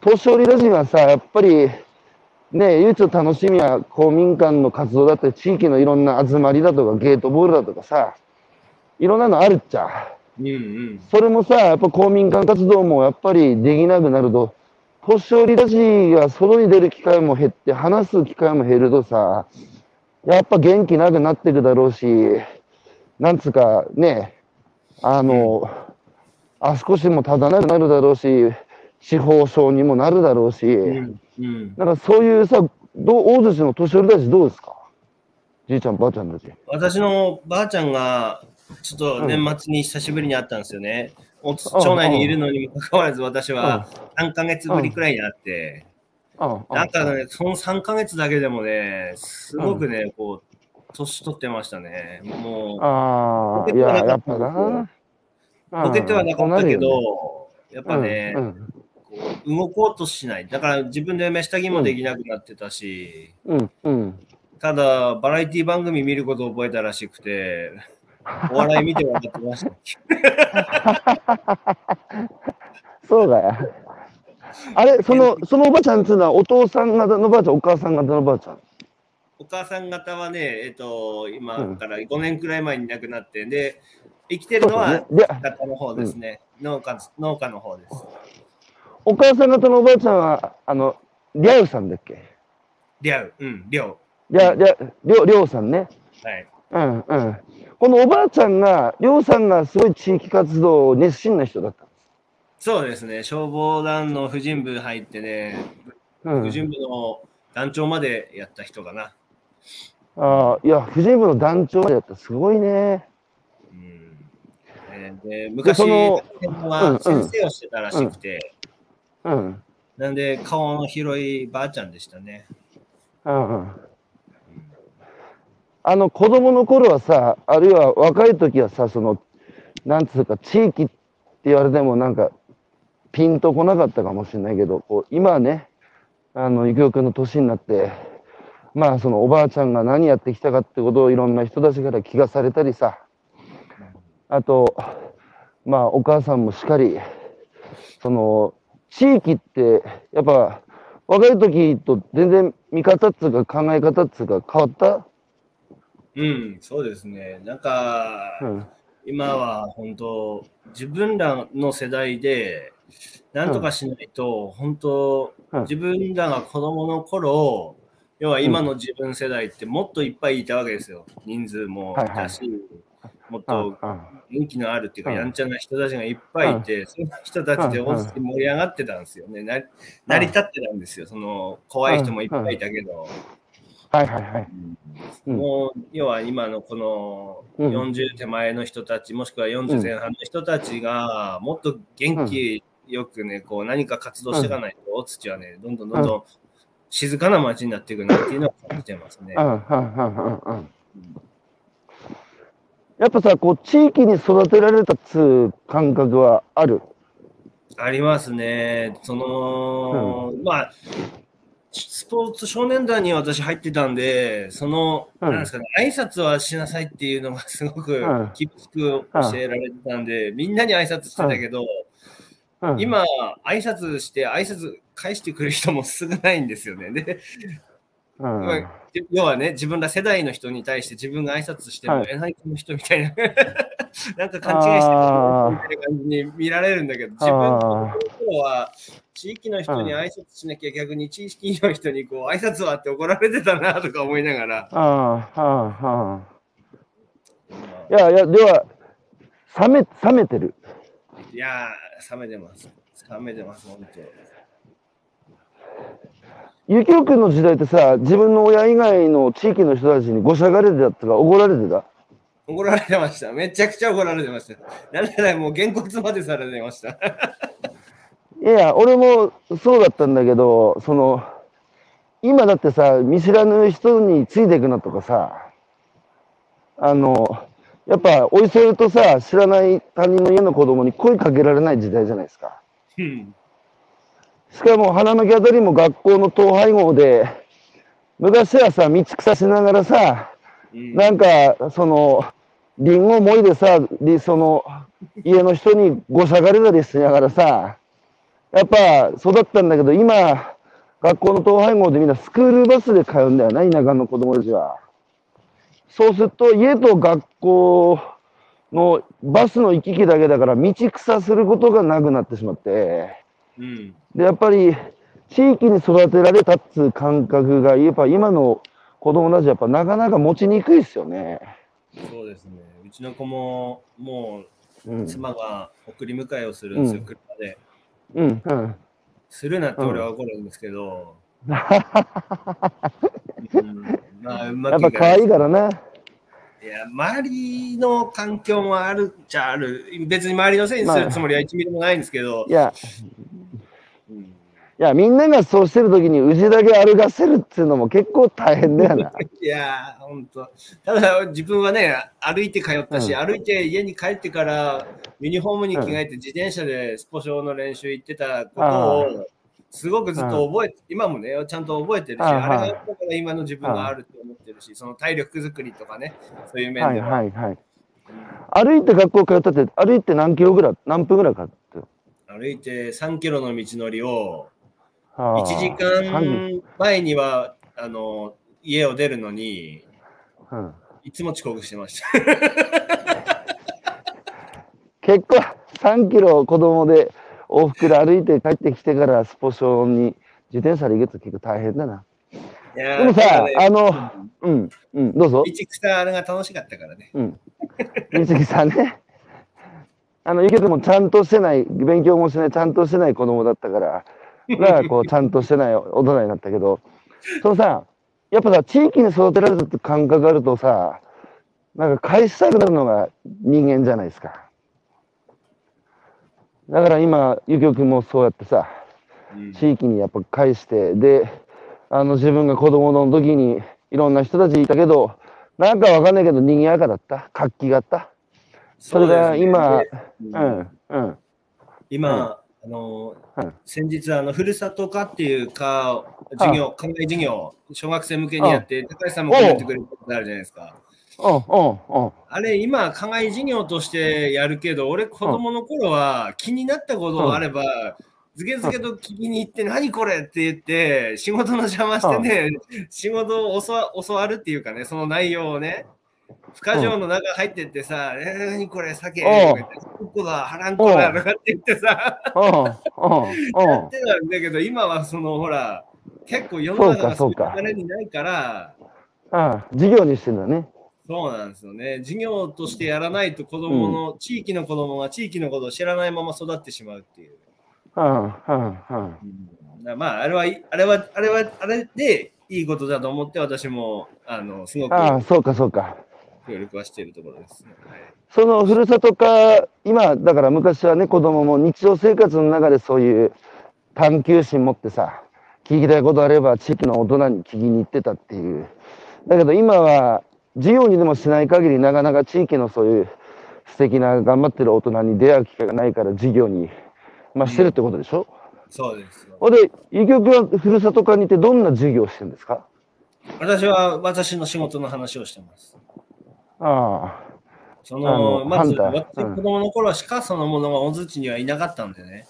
年寄り大臣はさ、やっぱり、ね、唯一の楽しみは公民館の活動だったり、地域のいろんな集まりだとか、ゲートボールだとかさ、いろんなのあるっちゃ。うんうん。それもさ、やっぱ公民館活動もやっぱりできなくなると、年寄りたちが外に出る機会も減って、話す機会も減るとさ、やっぱ元気なくなってるだろうし、なんつうかね、あの、足腰も立たなくなるだろうし、司法省にもなるだろうし、うんうん。なんかそういうさ、どう大寿司の年寄りたちどうですか？じいちゃん、ばあちゃんたち。私のばあちゃんが、ちょっと年末に久しぶりに会ったんですよね。お町内にいるのにもかかわらず、私は3ヶ月ぶりくらいに会って、なんかね、その3ヶ月だけでもね、すごくね、こう、年取ってましたね。もう、ああ、いや、やっぱな。ボケてはなかったけど、やっぱうん。ね、うん。こう動こうとしない。だから自分で飯下着もできなくなってたし、うん、うん。ただ、バラエティ番組見ることを覚えたらしくて、お笑い見て笑ってました。そうだよ。あれ、その、そのおばあちゃんっていうのは、お父さん方のばあちゃん、お母さん方のばあちゃん。お母さん方はね、えっ、と、うん今から5年くらい前に亡くなって、で、生きてるのは方の方ですね、農家。農家の方です。お母さん方のおばあちゃんは、あの、りゃうさんだっけ？りゃう、うん、りょりゃ、りゃ、りょう、りょうさんね。う。はい。うん、うん。このおばあちゃんが、りょうさんがすごい地域活動熱心な人だったんです。そうですね、消防団の婦人部入ってね、うん婦人部の団長までやった人かな。ああ、いや、婦人部の団長までやった。すごいね。うんえーで昔は先生をしてたらしくて、うん。なんで顔の広いばあちゃんでしたね。うんうん。あの、子供の頃はさ、あるいは若い時はさ、その、なんつうか、地域って言われてもなんか、ピンとこなかったかもしれないけど、こう今はね、あの、ゆきおくんの年になって、まあ、そのおばあちゃんが何やってきたかってことをいろんな人たちから聞かされたりさ、あと、まあ、お母さんもしっかり、その、地域って、やっぱ、若い時と全然見方っつうか考え方っつうか変わった？うん、そうですね。なんか、うん。今は本当、自分らの世代で、なんとかしないと、本当、うん自分らが子供の頃、要は今の自分世代ってもっといっぱいいたわけですよ。人数もいたし、もっと元気のあるっていうか、うん。やんちゃな人たちがいっぱいいて、その人たちで大好き盛り上がってたんですよね。な成り立ってたんですよ。その怖い人もいっぱいいたけど、はいはいはい。うん。もう要は今のこのうん。40手前の人たち、もしくは40前半の人たちがもっと元気よくね、こう何か活動していかないと、大土はね、どんどんどんどん静かな街になっていくなっていうのを感じてますねう。んうんうんうんうんやっぱさ、こう、地域に育てられたっつう感覚はある？ありますね。その、まあ、スポーツ少年団に私入ってたんで、その、うんなんですかね、挨拶はしなさいっていうのがすごくうん厳しく教えられてたんで、みんなに挨拶してたけど、うん、今、挨拶して、挨拶返してくる人も少ないんですよね。で、うん、まあ要はね、自分ら世代の人に対して自分が挨拶しても、はいえ、何この人みたいな、なんか勘違いしてるみたいな感じに見られるんだけど、自分のあ頃は、地域の人に挨拶しなきゃ逆に地域の人にこう挨拶はって怒られてたなとか思いながら、ああ、ああ、ああ。いやいや、では、冷め、冷めてる。いやー、冷めてます。冷めてます、本当。ゆきおくんの時代ってさ、自分の親以外の地域の人たちにごしゃがれてたとか怒られてた？怒られてました。めちゃくちゃ怒られてました。なんならもうげんこつまでされてました。いや、俺もそうだったんだけど、その、今だってさ、見知らぬ人についていくなとかさ、あの、やっぱ、おいそれとさ、知らない他人の家の子供に声かけられない時代じゃないですか。うんしかも、花巻あたりも学校の統廃合で、昔はさ、道草しながらさ、うん。なんか、その、リンゴもいでさ、りその、家の人にごしゃがれたりしながらさ、やっぱ育ったんだけど、今、学校の統廃合でみんなスクールバスで通うんだよな、田舎の子供たちは。そうすると、家と学校のバスの行き来だけだから、道草することがなくなってしまって、うんで、やっぱり、地域に育てられたっつう感覚が、やっぱ今の子供たちやっぱなかなか持ちにくいですよね。そうですね。うちの子ももう。妻が送り迎えをするんですよ、うん車で。うん。うん。するなって俺は怒るんですけど、うんまあ、うまやっぱ可愛いからな。いや、周りの環境もあるっちゃある。別に周りのせいにするつもりは1ミリもないんですけどい、や、うんいや、みんながそうしてる時に氏だけ歩かせるっていうのも結構大変だよな。いやー、ほんと。ただ、自分はね、歩いて通ったし、う歩いて家に帰ってから、ユニフォームに着替えて自転車でスポ少の練習行ってたことあを、すごくずっと覚えて、今もね、ちゃんと覚えてるし、あれがだから今の自分があると思ってるし、その体力作りとかね、そういう面はいでは。はいはい。歩いて学校通ったって、歩いて何キロぐらい、何分ぐらいかって。歩いて3キロの道のりを、1 1時間前には、あの、家を出るのに、うん、いつも遅刻してました。結構3キロ子供で往復で歩いて帰ってきてからスポ少に自転車で行くと結構大変だな。でもさねあのうん、うん、どうぞ。道草あれが楽しかったからね。うん。水木さんね。あの、ゆきくんもちゃんとしてない、勉強もしない、ちゃんとしてない子供だったから、だからこう、ちゃんとしてない大人になったけど、そのさ、やっぱさ、地域に育てられたって感覚があるとさ、なんか返したくなるのが人間じゃないですか。だから今、ゆきくんもそうやってさ、うん地域にやっぱ返して、で、あの自分が子供の時にいろんな人たちいたけど、なんかわかんないけど賑やかだった。活気があった。それが今、ううん、うん。今、あのうん先日あのふるさと科っていうか授業、考え授業、小学生向けにやって、高橋さんもコメントくれることあるじゃないですか。あれ、今、課外授業としてやるけど、俺、子供の頃は気になったことがあれば、ずけずけと聞きに行って、何これって言って、仕事の邪魔してね、仕事を教わ教わるっていうかね、その内容をね、不可条の中入ってってさ、えー、何これ、酒、ここだ、腹んこだ、とかって言ってさ、うん、うん、やうん。ってたんだけど、今はその、ほら、結構世の中がそういう流れにないから、あ授業にしてんだね。そうなんですよね。授業としてやらないと子供の、地域の子供が地域のことを知らないまま育ってしまうっていう。うん、うん、うん。だからまあ、あれは、あれは、あれは、あれでいいことだと思って、私も、あの、すごくああ、そうか、そうか。協力はしているところです、ね。そのふるさとか、今、だから昔はね、子供も日常生活の中でそういう探求心持ってさ、聞きたいことあれば地域の大人に聞きに行ってたっていう。だけど今は、授業にでもしない限りなかなか地域のそういう素敵な頑張ってる大人に出会う機会がないから授業に、まあしてるってことでしょ、そうです。ほんで、ゆきおくんはふるさと課にいてどんな授業をしてるんですか？私は私の仕事の話をしてます。あそあの、のまず、私、うん子供の頃は鹿そのものが小槌にはいなかったんでね。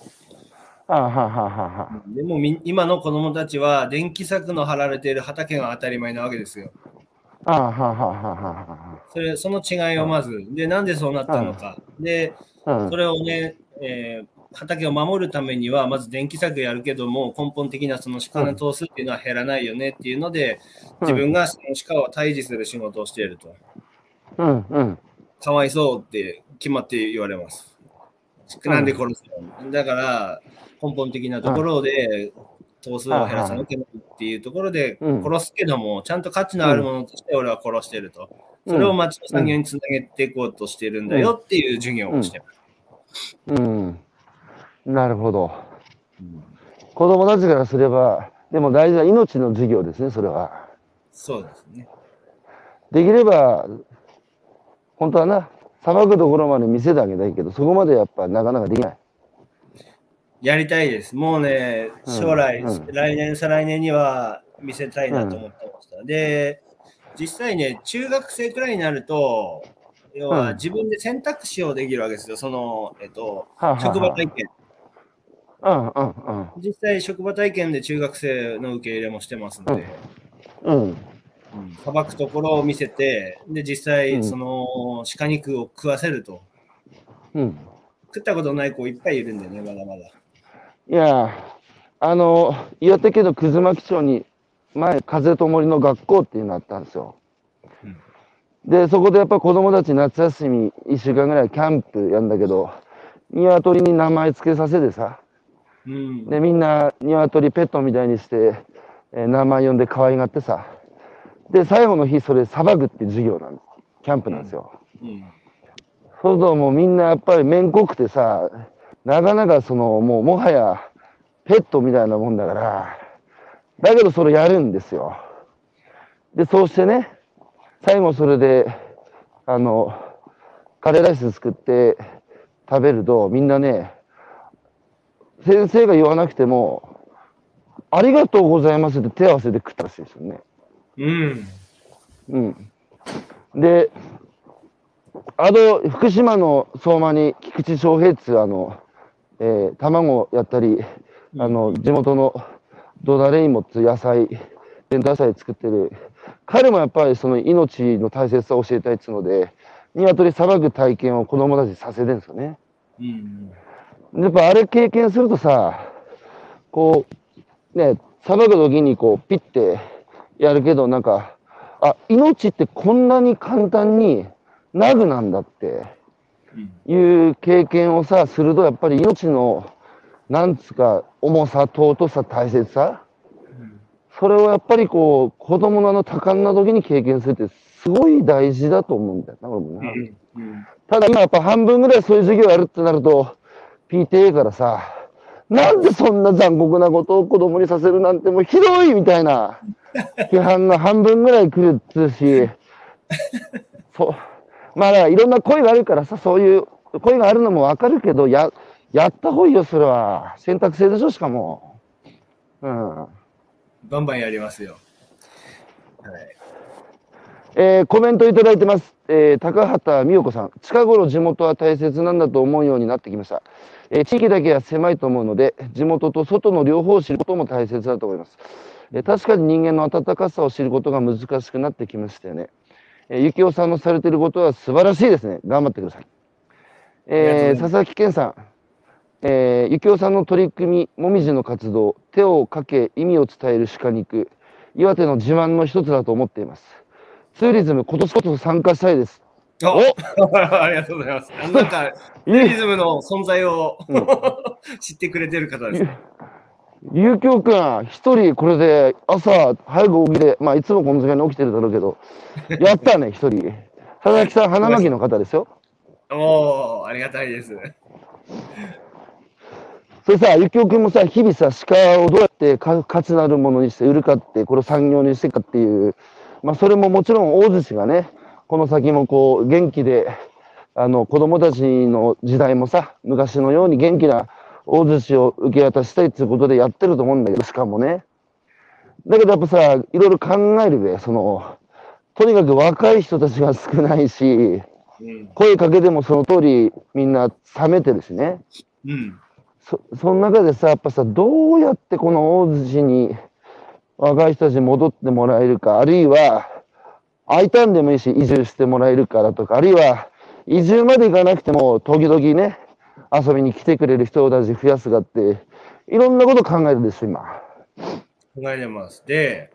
あ、はあ、はあ、はあ。でもみ今の子供たちは電気柵の張られている畑が当たり前なわけですよ。ああ、はあ、はあ、はそれその違いをまず、で、なんでそうなったのか。で、それをね、えー畑を守るためには、まず電気柵やるけども、根本的なその鹿の通すっていうのは減らないよねっていうので、自分がその鹿を退治する仕事をしていると。うん、うん。かわいそうって決まって言われます。なんで殺すの？だから、根本的なところで、頭数を減らさなきゃっていうところでうん殺すけども、ちゃんと価値のあるものとして俺は殺してると。それを町の産業につなげていこうとしてるんだよっていう授業をしてます。うん。なるほど。子供たちからすれば、でも大事な命の授業ですね、それは。そうですね。できれば、本当はな、さばくところまで見せてあげたいけど、そこまでやっぱなかなかできない。やりたいです。もうね、うん将来、うん来年、再来年には見せたいなと思ってました。で、実際ね、中学生くらいになると、要はうん自分で選択肢をできるわけですよ。その、えっと、はあはあはあ職場体験。うんうん実際、職場体験で中学生の受け入れもしてますので、うん。うん。さばくところを見せて、で、実際、うんその、鹿肉を食わせると。うん。食ったことない子いっぱいいるんでね、まだまだ。いや、あの、岩手県の葛巻町に、前、風と森の学校っていうのあったんですよ。で、そこでやっぱ子供たち夏休み1週間ぐらいキャンプやんだけど、鶏に名前付けさせてさ、うん。で、みんな鶏ペットみたいにして、えー名前呼んで可愛がってさ。で、最後の日、それ、サバグって授業なんです。キャンプなんですよ。うん。そうするともうみんなやっぱり面濃くてさ、なかなかその、もうもはやペットみたいなもんだから、だけどそれやるんですよ。で、そうしてね、最後それで、あの、カレーライス作って食べると、みんなね、先生が言わなくても、ありがとうございますって手合わせて食ったらしいですよね。うん。うん。で、あの、福島の相馬に菊池翔平っつうあの、えー卵やったり、あの、地元のドダレイモっつう野菜、伝統野菜作ってる、彼もやっぱりその命の大切さを教えたいっつうので、鶏さばく体験を子供たちにさせてるんですよね。うん。やっぱあれ経験するとさ、こう、ね、さばく時にこう、ピッてやるけど、なんか、あ、命ってこんなに簡単にナグなんだってうん。いう経験をさ、すると、やっぱり命の、なんつうか、重さ、尊さ、大切さ、それをやっぱりこう、子供のあの多感な時に経験するって、すごい大事だと思うんだよな、俺もな。うん。ただ今やっぱ半分ぐらいそういう授業やるってなると、PTA からさ、なんでそんな残酷なことを子供にさせるなんてもうひどいみたいな批判が半分ぐらい来るっつうし、そう。まあだからいろんな声があるからさ、そういう声があるのもわかるけど、や、やった方がいいよ、それは。選択制でしょ、しかも。うん。バンバンやりますよ。はい。えーコメントいただいてます。えー高畑美代子さん。近頃地元は大切なんだと思うようになってきました。えー地域だけは狭いと思うので、地元と外の両方を知ることも大切だと思います。えー確かに人間の温かさを知ることが難しくなってきましたよね。えー、ゆきおさんのされていることは素晴らしいですね。頑張ってください。えー佐々木健さん。えー、ゆきおさんの取り組み、もみじの活動、手をかけ意味を伝える鹿肉、岩手の自慢の一つだと思っています。ツーリズム、今年こそ参加したいです。お ありがとうございます。なんか、ツリズムの存在を、知ってくれてる方ですね。ゆうきょうくん、一人これで朝早く起きて、まあいつもこの時間に起きてるだろうけど、やったね、一人。佐々木さん、花巻の方ですよ。おお、ありがたいです。それさ、ゆきおくんもさ、日々さ、鹿をどうやってか価値のあるものにして売るかって、これを産業にしていくかっていう、まあそれももちろん大寿司がね、この先もこう、元気で、あの、子供たちの時代もさ、昔のように元気な大寿司を受け渡したいっていうことでやってると思うんだけど、しかもね。だけどやっぱさ、いろいろ考えるべ、その、とにかく若い人たちが少ないし、うん。声かけてもその通りみんな冷めてるしね。うん。そ、その中でさ、やっぱさ、どうやってこの大寿司に若い人たちに戻ってもらえるか、あるいは、空いたんでもいいし、移住してもらえるからとか、あるいは、移住まで行かなくても、時々ね、遊びに来てくれる人たち増やすがって、いろんなこと考えるんですよ、今。考えてます。で、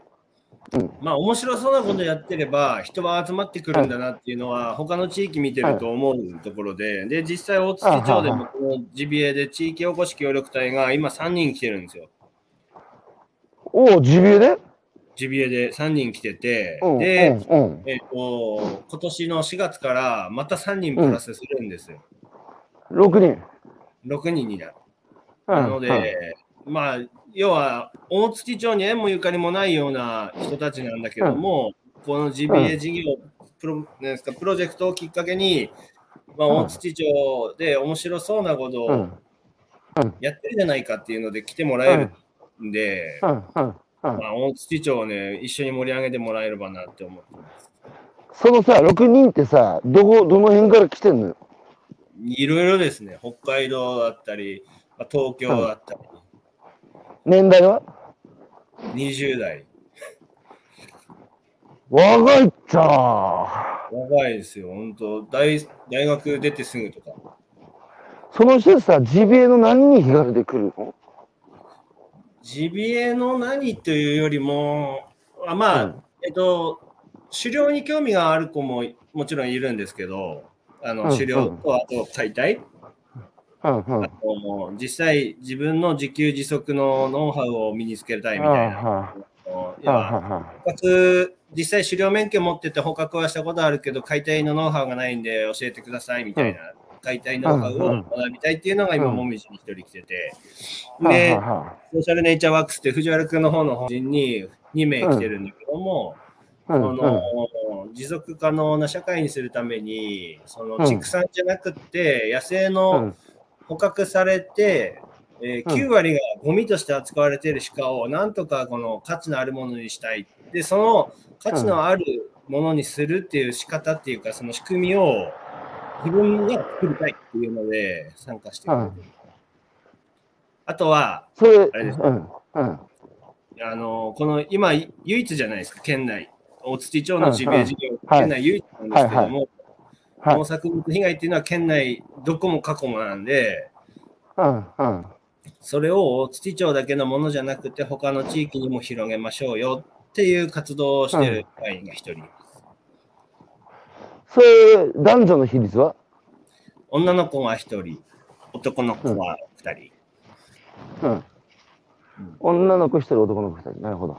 うんまあ面白そうなことやってれば人は集まってくるんだなっていうのは他の地域見てると思うところで、で、実際大月町でもこのジビエで地域おこし協力隊が今3人来てるんですよ。おお、ジビエで？ジビエで3人来ててうん、で、うん、うん。えっ、と、今年の4月からまた3人プラスするんですよ。6人。6人になる。うんなので、まあ、要は、大月町に縁もゆかりもないような人たちなんだけども、この GBA 事業、プロですかプロジェクトをきっかけに、まあ、うん大月町で面白そうなことをうん、やってるじゃないかっていうので来てもらえるんで。まあ、大月町をね、一緒に盛り上げてもらえればなって思ってます。そのさ、6人ってさ、どこ、どの辺から来てんのよ？いろいろですね、北海道だったり、まあ東京だったり、年代は？20代。若いっちゃ。若いですよ、本当大大学出てすぐとか。その人さ、ジビエの何に惹かれてくるの？ジビエの何というよりも、あまあ、うん。えっと、狩猟に興味がある子ももちろんいるんですけど、あのうん狩猟とあと解体。あと実際自分の自給自足のノウハウを身につけたいみたいな。捕獲、実際狩猟免許持ってて捕獲はしたことあるけど、解体のノウハウがないんで教えてくださいみたいな、解体ノウハウを学びたいっていうのが今、もみじに一人来てて、で、ソーシャルネイチャーワークスって藤原君の方の法人に2名来てるんだけども、その持続可能な社会にするために、その畜産じゃなくて、野生の捕獲されて、えー、9割がゴミとして扱われている鹿をなんとかこの価値のあるものにしたい。で、その価値のあるものにするっていう仕方っていうか、その仕組みを自分が作りたいっていうので参加してくれてる。あとは、あれです、うん。うん、あの、この今、唯一じゃないですか、県内。大槌町のジビエ事業、県内唯一なんですけども、農作物被害っていうのは県内どこも過去もなんで、うんうん、それを大槌町だけのものじゃなくて、他の地域にも広げましょうよっていう活動をしてる会員が一人います。それ、男女の比率は？女の子は一人、男の子は二人。うん。女の子一人、男の子二人。なるほど。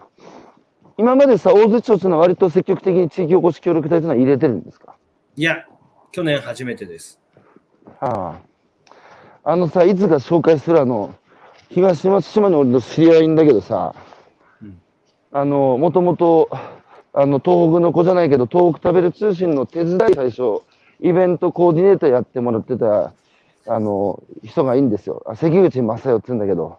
今までさ、大津町っていうのは割と積極的に地域おこし協力隊というのは入れてるんですか？いや、去年初めてです。ああ。あのさ、いつか紹介するあの、東松島の俺の知り合いんだけどさ、うん、あの、もともと、あの、東北の子じゃないけど、東北食べる通信の手伝い最初、イベントコーディネーターやってもらってた、あの、人がいいんですよ。関口正代って言うんだけど、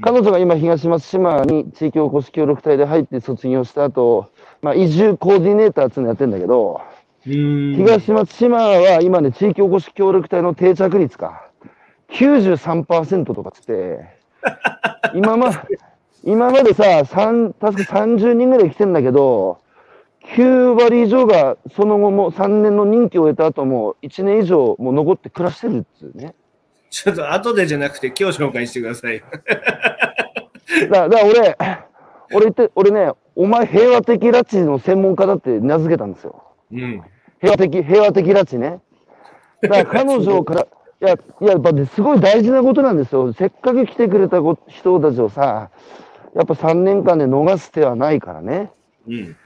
彼女が今東松島に地域おこし協力隊で入って卒業した後、まあ、移住コーディネーターっていうのやってるんだけど、東松島は今ね、地域おこし協力隊の定着率か、93%とかつって、今ま、今までさ、確か30人ぐらい来てんだけど、9割以上がその後も3年の任期を終えた後も1年以上も残って暮らしてるっつうね。ちょっと後でじゃなくて今日紹介してください。だだ俺、俺言って、俺ね、お前平和的拉致の専門家だって名付けたんですよ。うん。平和的、平和的拉致ね。だから彼女から、いや、いや、やっぱすごい大事なことなんですよ。せっかく来てくれた人たちをさ、やっぱ3年間で逃す手はないからね。うん。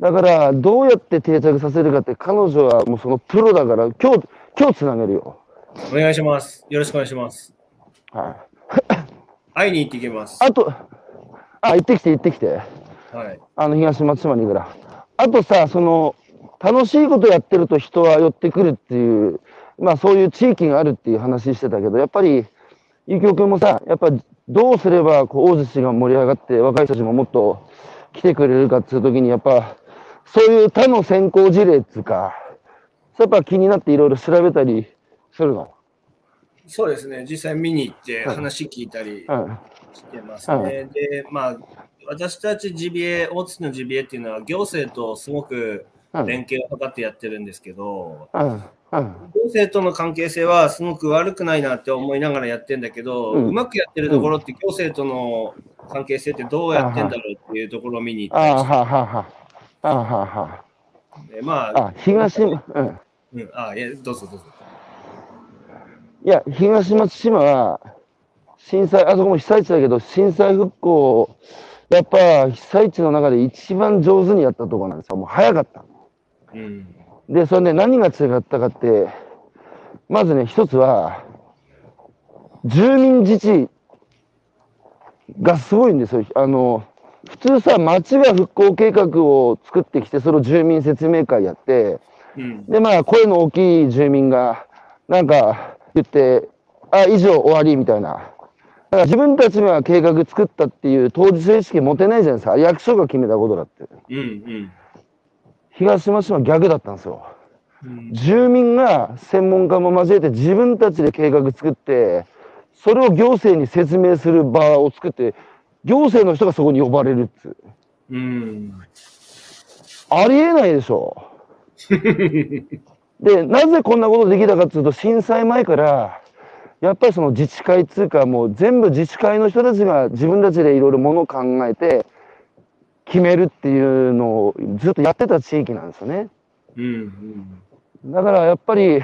だから、どうやって定着させるかって、彼女はもうそのプロだから、今日、今日つなげるよ。お願いします。よろしくお願いします。はい。会いに行ってきます。あと、あ、行ってきて、行ってきて。はい。あの、東松島に行くから。あとさ、その、楽しいことやってると人は寄ってくるっていう、まあそういう地域があるっていう話してたけど、やっぱり、ゆきおくんもさ、やっぱどうすれば、こう、大寿司が盛り上がって、若い人たちももっと来てくれるかっていう時に、やっぱ、そういう他の先行事例っていうか、やっぱ気になっていろいろ調べたりするの？そうですね、実際見に行って話聞いたりしてますね。はい。はい、で、まあ、私たち GBA、大津の GBA っていうのは行政とすごく連携を図ってやってるんですけど、行政との関係性はすごく悪くないなって思いながらやってるんだけど、うん、うまくやってるところって行政との関係性ってどうやってんだろうっていうところを見に行ったりして。あははでまあ、あ東、うん。うん、あいや、どうぞどうぞ。いや、東松島は、震災、あそこも被災地だけど、震災復興、やっぱ被災地の中で一番上手にやったところなんですよ。もう早かった。うん、で、それで何が違ったかって、まずね、一つは、住民自治がすごいんですよ。あの、普通さ、町が復興計画を作ってきて、それを住民説明会やって、うん、で、まあ、声の大きい住民が、なんか、言って、あ、以上終わりみたいな。だから自分たちが計画作ったっていう当事者意識持てないじゃないですか。役所が決めたことだって。うんうん。東松島逆だったんですよ。うん、住民が専門家も交えて自分たちで計画作って、それを行政に説明する場を作って、行政の人がそこに呼ばれるっつうん。ありえないでしょ。で、なぜこんなことできたかっていうと、震災前から、やっぱりその自治会っていうか、もう全部自治会の人たちが自分たちでいろいろものを考えて、決めるっていうのをずっとやってた地域なんですよね。うん、うん、だからやっぱり、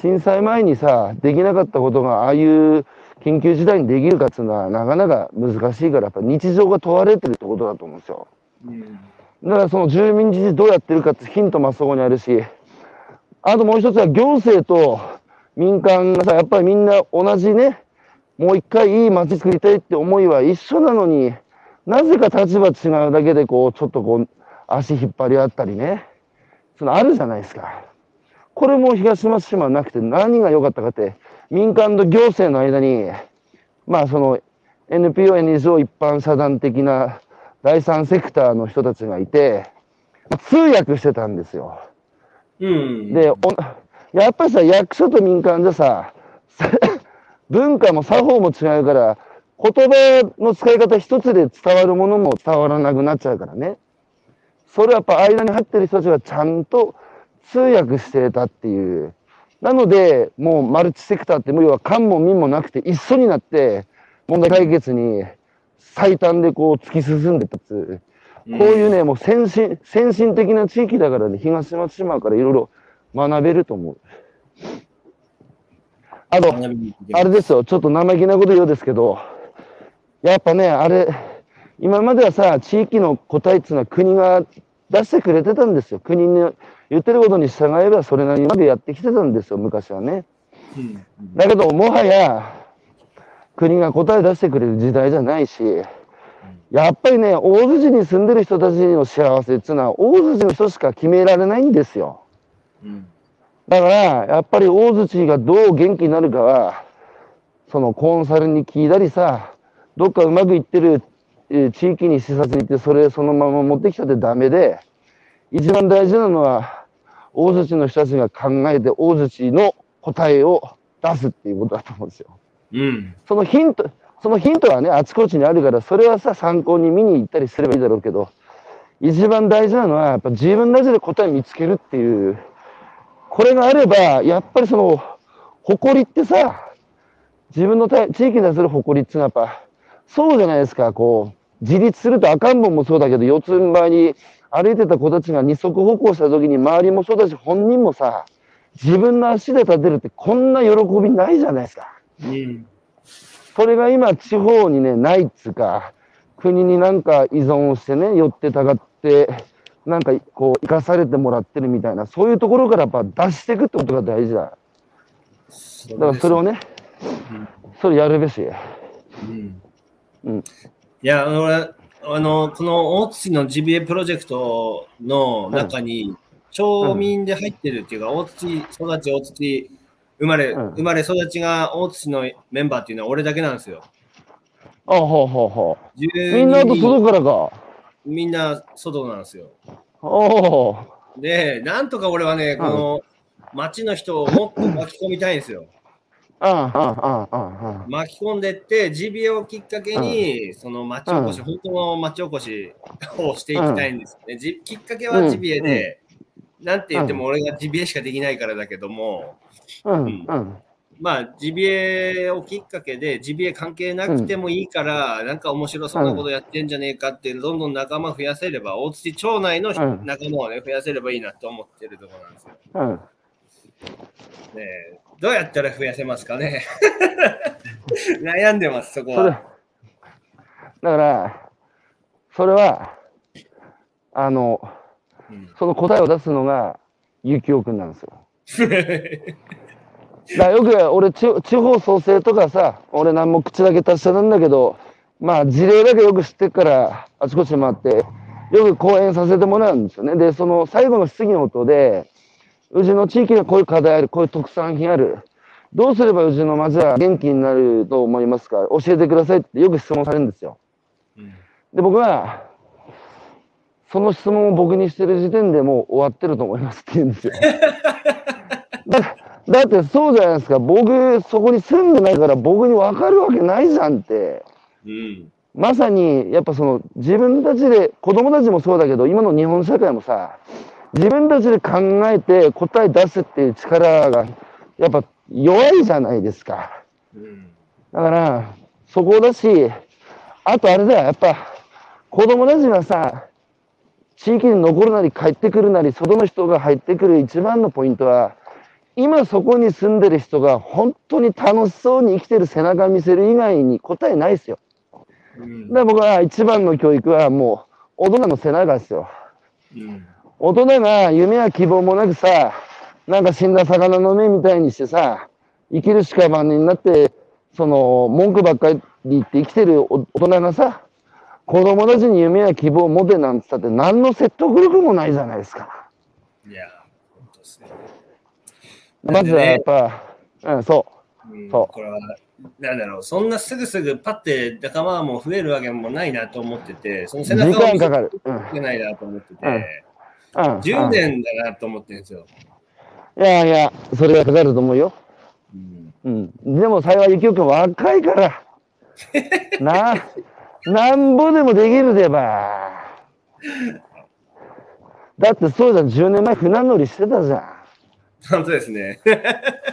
震災前にさ、できなかったことが、ああいう緊急事態にできるかっていうのはなかなか難しいから、やっぱ日常が問われてるってことだと思うんですよ。うん。だからその住民自治どうやってるかってヒントもそこにあるし、あともう一つは行政と民間がさ、やっぱりみんな同じね、もう一回いい街作りたいって思いは一緒なのに、なぜか立場違うだけでこう、ちょっとこう、足引っ張り合ったりね、そのあるじゃないですか。これも東松島なくて何が良かったかって、民間と行政の間に、まあその NPO、NGO 一般社団的な第三セクターの人たちがいて、通訳してたんですよ。うん。で、おやっぱりさ、役所と民間じゃさ、文化も作法も違うから、言葉の使い方一つで伝わるものも伝わらなくなっちゃうからね。それはやっぱ間に入ってる人たちがちゃんと通訳してたっていう。なので、もうマルチセクターって、要は官も民もなくて一緒になって問題解決に最短でこう突き進んでたっつう。こういうね、もう先進、先進的な地域だからね、東松島からいろいろ学べると思う。あと、あれですよ、ちょっと生意気なこと言うんですけど、やっぱね、あれ、今まではさ、地域の答えっていうのは国が出してくれてたんですよ。国に言ってることに従えばそれなりにまでやってきてたんですよ、昔はね。うん。だけど、もはや、国が答え出してくれる時代じゃないし、やっぱりね、大槌に住んでる人たちの幸せっていうのは、大槌の人しか決められないんですよ。うん。だから、やっぱり大槌がどう元気になるかは、そのコンサルに聞いたりさ、どっかうまくいってるえー地域に視察に行って、それそのまま持ってきたってダメで、一番大事なのは、大槌の人たちが考えて大槌の答えを出すっていうことだと思うんですよ。うん。そのヒント、そのヒントはね、あちこちにあるから、それはさ、参考に見に行ったりすればいいだろうけど、一番大事なのは、やっぱ自分たちで答え見つけるっていう、これがあれば、やっぱりその、誇りってさ、自分の地域に対する誇りっていうのはやっぱ、そうじゃないですか、こう、自立すると赤ん坊もそうだけど、四つん這いに歩いてた子たちが二足歩行した時に、周りもそうだし、本人もさ、自分の足で立てるってこんな喜びないじゃないですか。うん。それが今、地方にね、ないっつうか、国になんか依存をしてね、寄ってたがって、なんかこう、生かされてもらってるみたいな、そういうところからやっぱ出していくってことが大事だ。だからそれをね、それやるべし。うん。うん。いや、俺、あの、この大津市の GBA プロジェクトの中に、町民で入ってるっていうか、大津市育ち、大津市生まれ、うん生まれ育ちが大津市のメンバーっていうのは俺だけなんですよ。あほうほうほう。12みんなあと外からか。みんな外なんですよ。おお。で、なんとか俺はね、この町の人をもっと巻き込みたいんですよ。ああ、ああ、ああ、巻き込んでって、GBA をきっかけに、その町おこし、うん本当の町おこしをしていきたいんですね。じきっかけは GBA で、なんて言っても俺が GBA しかできないからだけども、うん、うん。まあ GBA をきっかけで GBA 関係なくてもいいから、なんか面白そうなことやってんじゃねえかって、どんどん仲間増やせれば、大津町内のうん仲間をね、増やせればいいなと思ってるところなんですよ。うん。ねえどうやったら増やせますかね 悩んでます、そこは。だから、それは、あの、うんその答えを出すのが、ゆきおくんなんですよ。だよく俺地地方創生とかさ俺何も口だけ達者なんだけどまあ事例だけよく知ってっからあちこち回ってよく講演させてもらうんですよね。でその最後の質疑の音でうちの地域にはこういう課題あるこういう特産品ある。どうすればうちの町は元気になると思いますか？教えてくださいってよく質問されるんですよ。うん。で僕はその質問を僕にしてる時点でもう終わってると思いますって言うんですよ。だだってそうじゃないですか。僕そこに住んでないから僕に分かるわけないじゃんって。うん。まさにやっぱその自分たちで子供たちもそうだけど今の日本社会もさ自分たちで考えて答え出すっていう力がやっぱ弱いじゃないですか。うん。だから、そこだし、あとあれだよ、やっぱ、子供たちがさ、地域に残るなり帰ってくるなり、外の人が入ってくる一番のポイントは、今そこに住んでる人が本当に楽しそうに生きてる背中見せる以外に答えないですよ。うんだから僕は一番の教育はもう大人の背中ですよ。うん大人が夢や希望もなくさ、なんか死んだ魚の目みたいにしてさ、生きる屍になって、その文句ばっかり言って生きてるお大人がさ、子供たちに夢や希望を持てなんて言ったって何の説得力もないじゃないですか。いや、本当ですね。まずはやっぱ、うん、そうんそうこれは、なんだろう、そんなすぐすぐパッて仲間も増えるわけもないなと思ってて、そのう。背時中を見せないなと思ってて、うんうん10年だなと思ってるんですよ。いやいや、それがかかると思うよ。うんうん。でも幸い、ゆきおくん若いから。な、なんぼでもできるでば。だってそうじゃん、10年前船乗りしてたじゃん。本当ですね。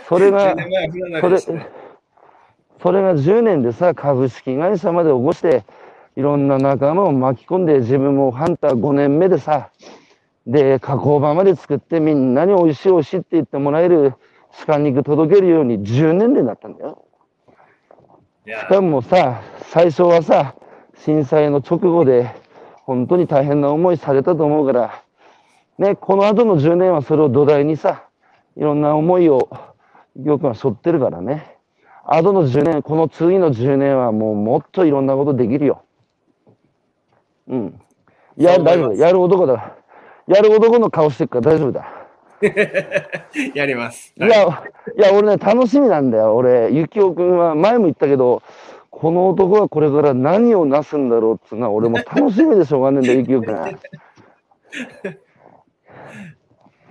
それが10、年前は船乗それそれが10年でさ、株式会社まで起こして、いろんな仲間を巻き込んで、自分もハンター5年目でさ、で、加工場まで作ってみんなに美味しい美味しいって言ってもらえる鹿肉届けるように10年でなったんだよ。しかもさ、最初はさ、震災の直後で、本当に大変な思いされたと思うから、ね、この後の10年はそれを土台にさ、いろんな思いを、よくは背負ってるからね。後の10年、この次の10年はもうもっといろんなことできるよ。うん。いや、大丈夫。やる男だ。やる男の顔してるから大丈夫だ。やります。いや、いや、俺ね、楽しみなんだよ。俺、ゆきおくんは前も言ったけど、この男はこれから何をなすんだろうっつうのは、俺も楽しみでしょうがねえんだよ、ゆきおくん。はい。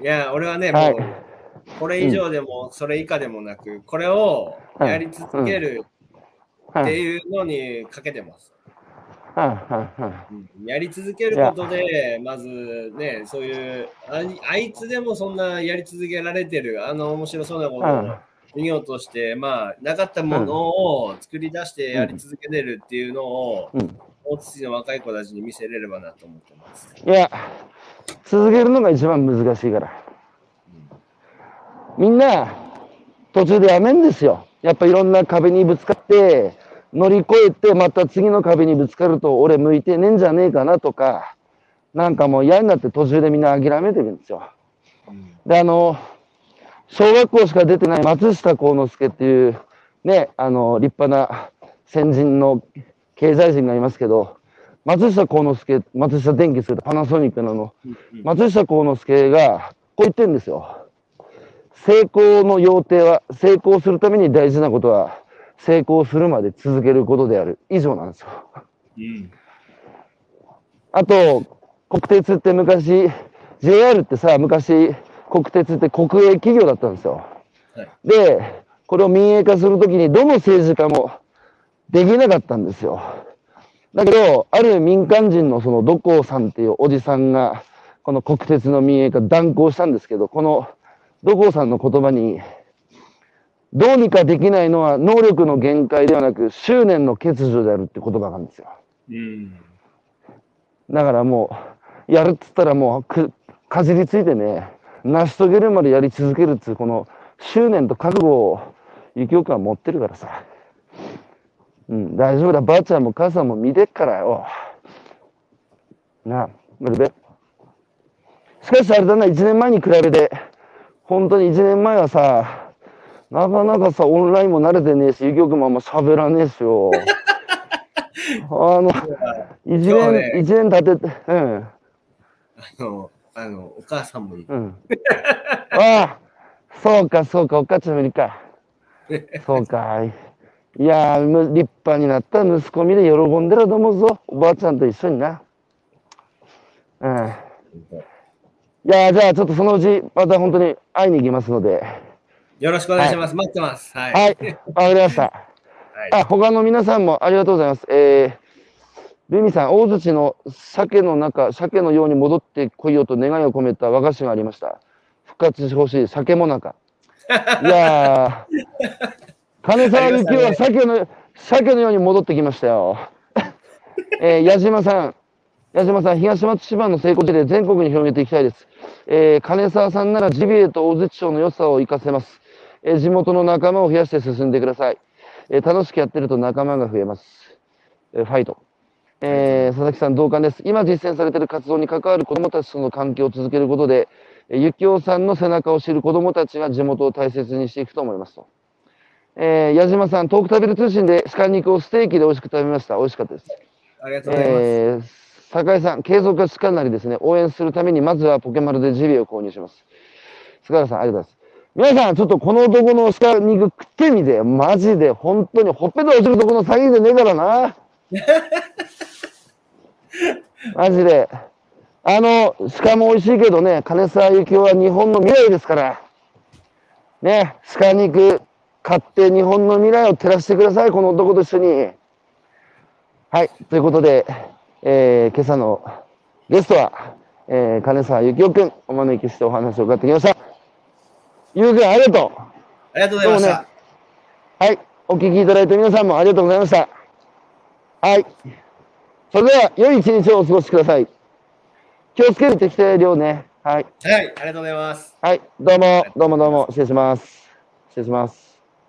いや、俺はね、はい。もう、これ以上でも、それ以下でもなく、これをやり続けるっていうのにかけてます。やり続けることで、まずね、そういうあい、あいつでもそんなやり続けられてる、あの面白そうなことを見ようとして、まあ、なかったものを作り出してやり続けてるっていうのを、うん大津市の若い子たちに見せれればなと思ってます。い。いや、続けるのが一番難しいから。みんな、途中でやめんですよ。やっぱいろんな壁にぶつかって、乗り越えて、また次の壁にぶつかると、俺向いてねえんじゃねえかなとか、なんかもう嫌になって途中でみんな諦めてるんですよ。うんで、あの、小学校しか出てない松下幸之助っていう、ね、あの、立派な先人の経済人がいますけど、松下幸之助、松下電機するパナソニックのあの、うん松下幸之助が、こう言ってるんですよ。成功の要諦は、成功するために大事なことは、成功するまで続けることである。以上なんですよ。うんあと、国鉄って昔、JR ってさ、昔、国鉄って国営企業だったんですよ。はいで、これを民営化するときに、どの政治家もできなかったんですよ。だけど、ある民間人のその土光さんっていうおじさんが、この国鉄の民営化断行したんですけど、この土光さんの言葉に、どうにかできないのは能力の限界ではなく、執念の欠如であるって言葉があるんですよ。うんだからもう、やるっつったらもうく、かじりついてね、成し遂げるまでやり続けるっつう、この執念と覚悟を、ゆきおくんは持ってるからさ。うん、大丈夫だ。ばあちゃんも母さんも見てっからよ。なあ、それで。しかしあれだな、1年前に比べて、本当に1年前はさ、なかなかさ、オンラインも慣れてねえし、ゆきおくんもあんま喋らねえしよ。あの、一年、今日ね一年経ってて、うん、あの、あの、お母さんもいる。うん。ああ、そうか、そうか、お母ちゃんもいるか。そうか。いや立派になった息子見て喜んでると思うぞ。おばあちゃんと一緒にな。うん。いやー、じゃあちょっとそのうち、また本当に会いに行きますので。よろしくお願いします。待ってます。はい。はい、わかりました。はいあ、他の皆さんもありがとうございます。えー、ルミさん、大槌の鮭の中、鮭のように戻ってこいよと願いを込めた和菓子がありました。復活してほしい、鮭もなか。いやー、金沢幸男は鮭の、鮭のように戻ってきましたよ。えー、矢島さん、矢島さん、東松島の成功事例、全国に広げていきたいです。えー金沢さんならジビエと大槌町の良さを活かせます。えー地元の仲間を増やして進んでください。えー楽しくやってると仲間が増えます。えーファイト。えー佐々木さん、同感です。今実践されている活動に関わる子どもたちとの関係を続けることで、えー、ゆきおさんの背中を知る子どもたちが地元を大切にしていくと思いますと。えー矢島さん、遠く食べる通信で鹿肉をステーキで美味しく食べました。美味しかったです。ありがとうございます。えー酒井さん、継続がしかなりですね、応援するために、まずはポケマルでジビエを購入します。菅原さん、ありがとうございます。皆さん、ちょっとこの男の鹿肉食ってみて、マジで、本当に、ほっぺた落ちるとこの詐欺でねえからな。マジで。あの、鹿も美味しいけどね、金沢幸雄は日本の未来ですから。ね、鹿肉買って日本の未来を照らしてください、この男と一緒に。はい、ということで、えー今朝のゲストは、えー金沢幸雄くん、お招きしてお話を伺ってきました。ゆうくん、ありがとう。ありがとうございました。はい、お聞きいただいた皆さんもありがとうございました。はい。それでは、良い一日をお過ごしください。気をつける適正量ね。はい。はい、ありがとうございます。はい、どうも、どうもどうも、失礼します。失礼します。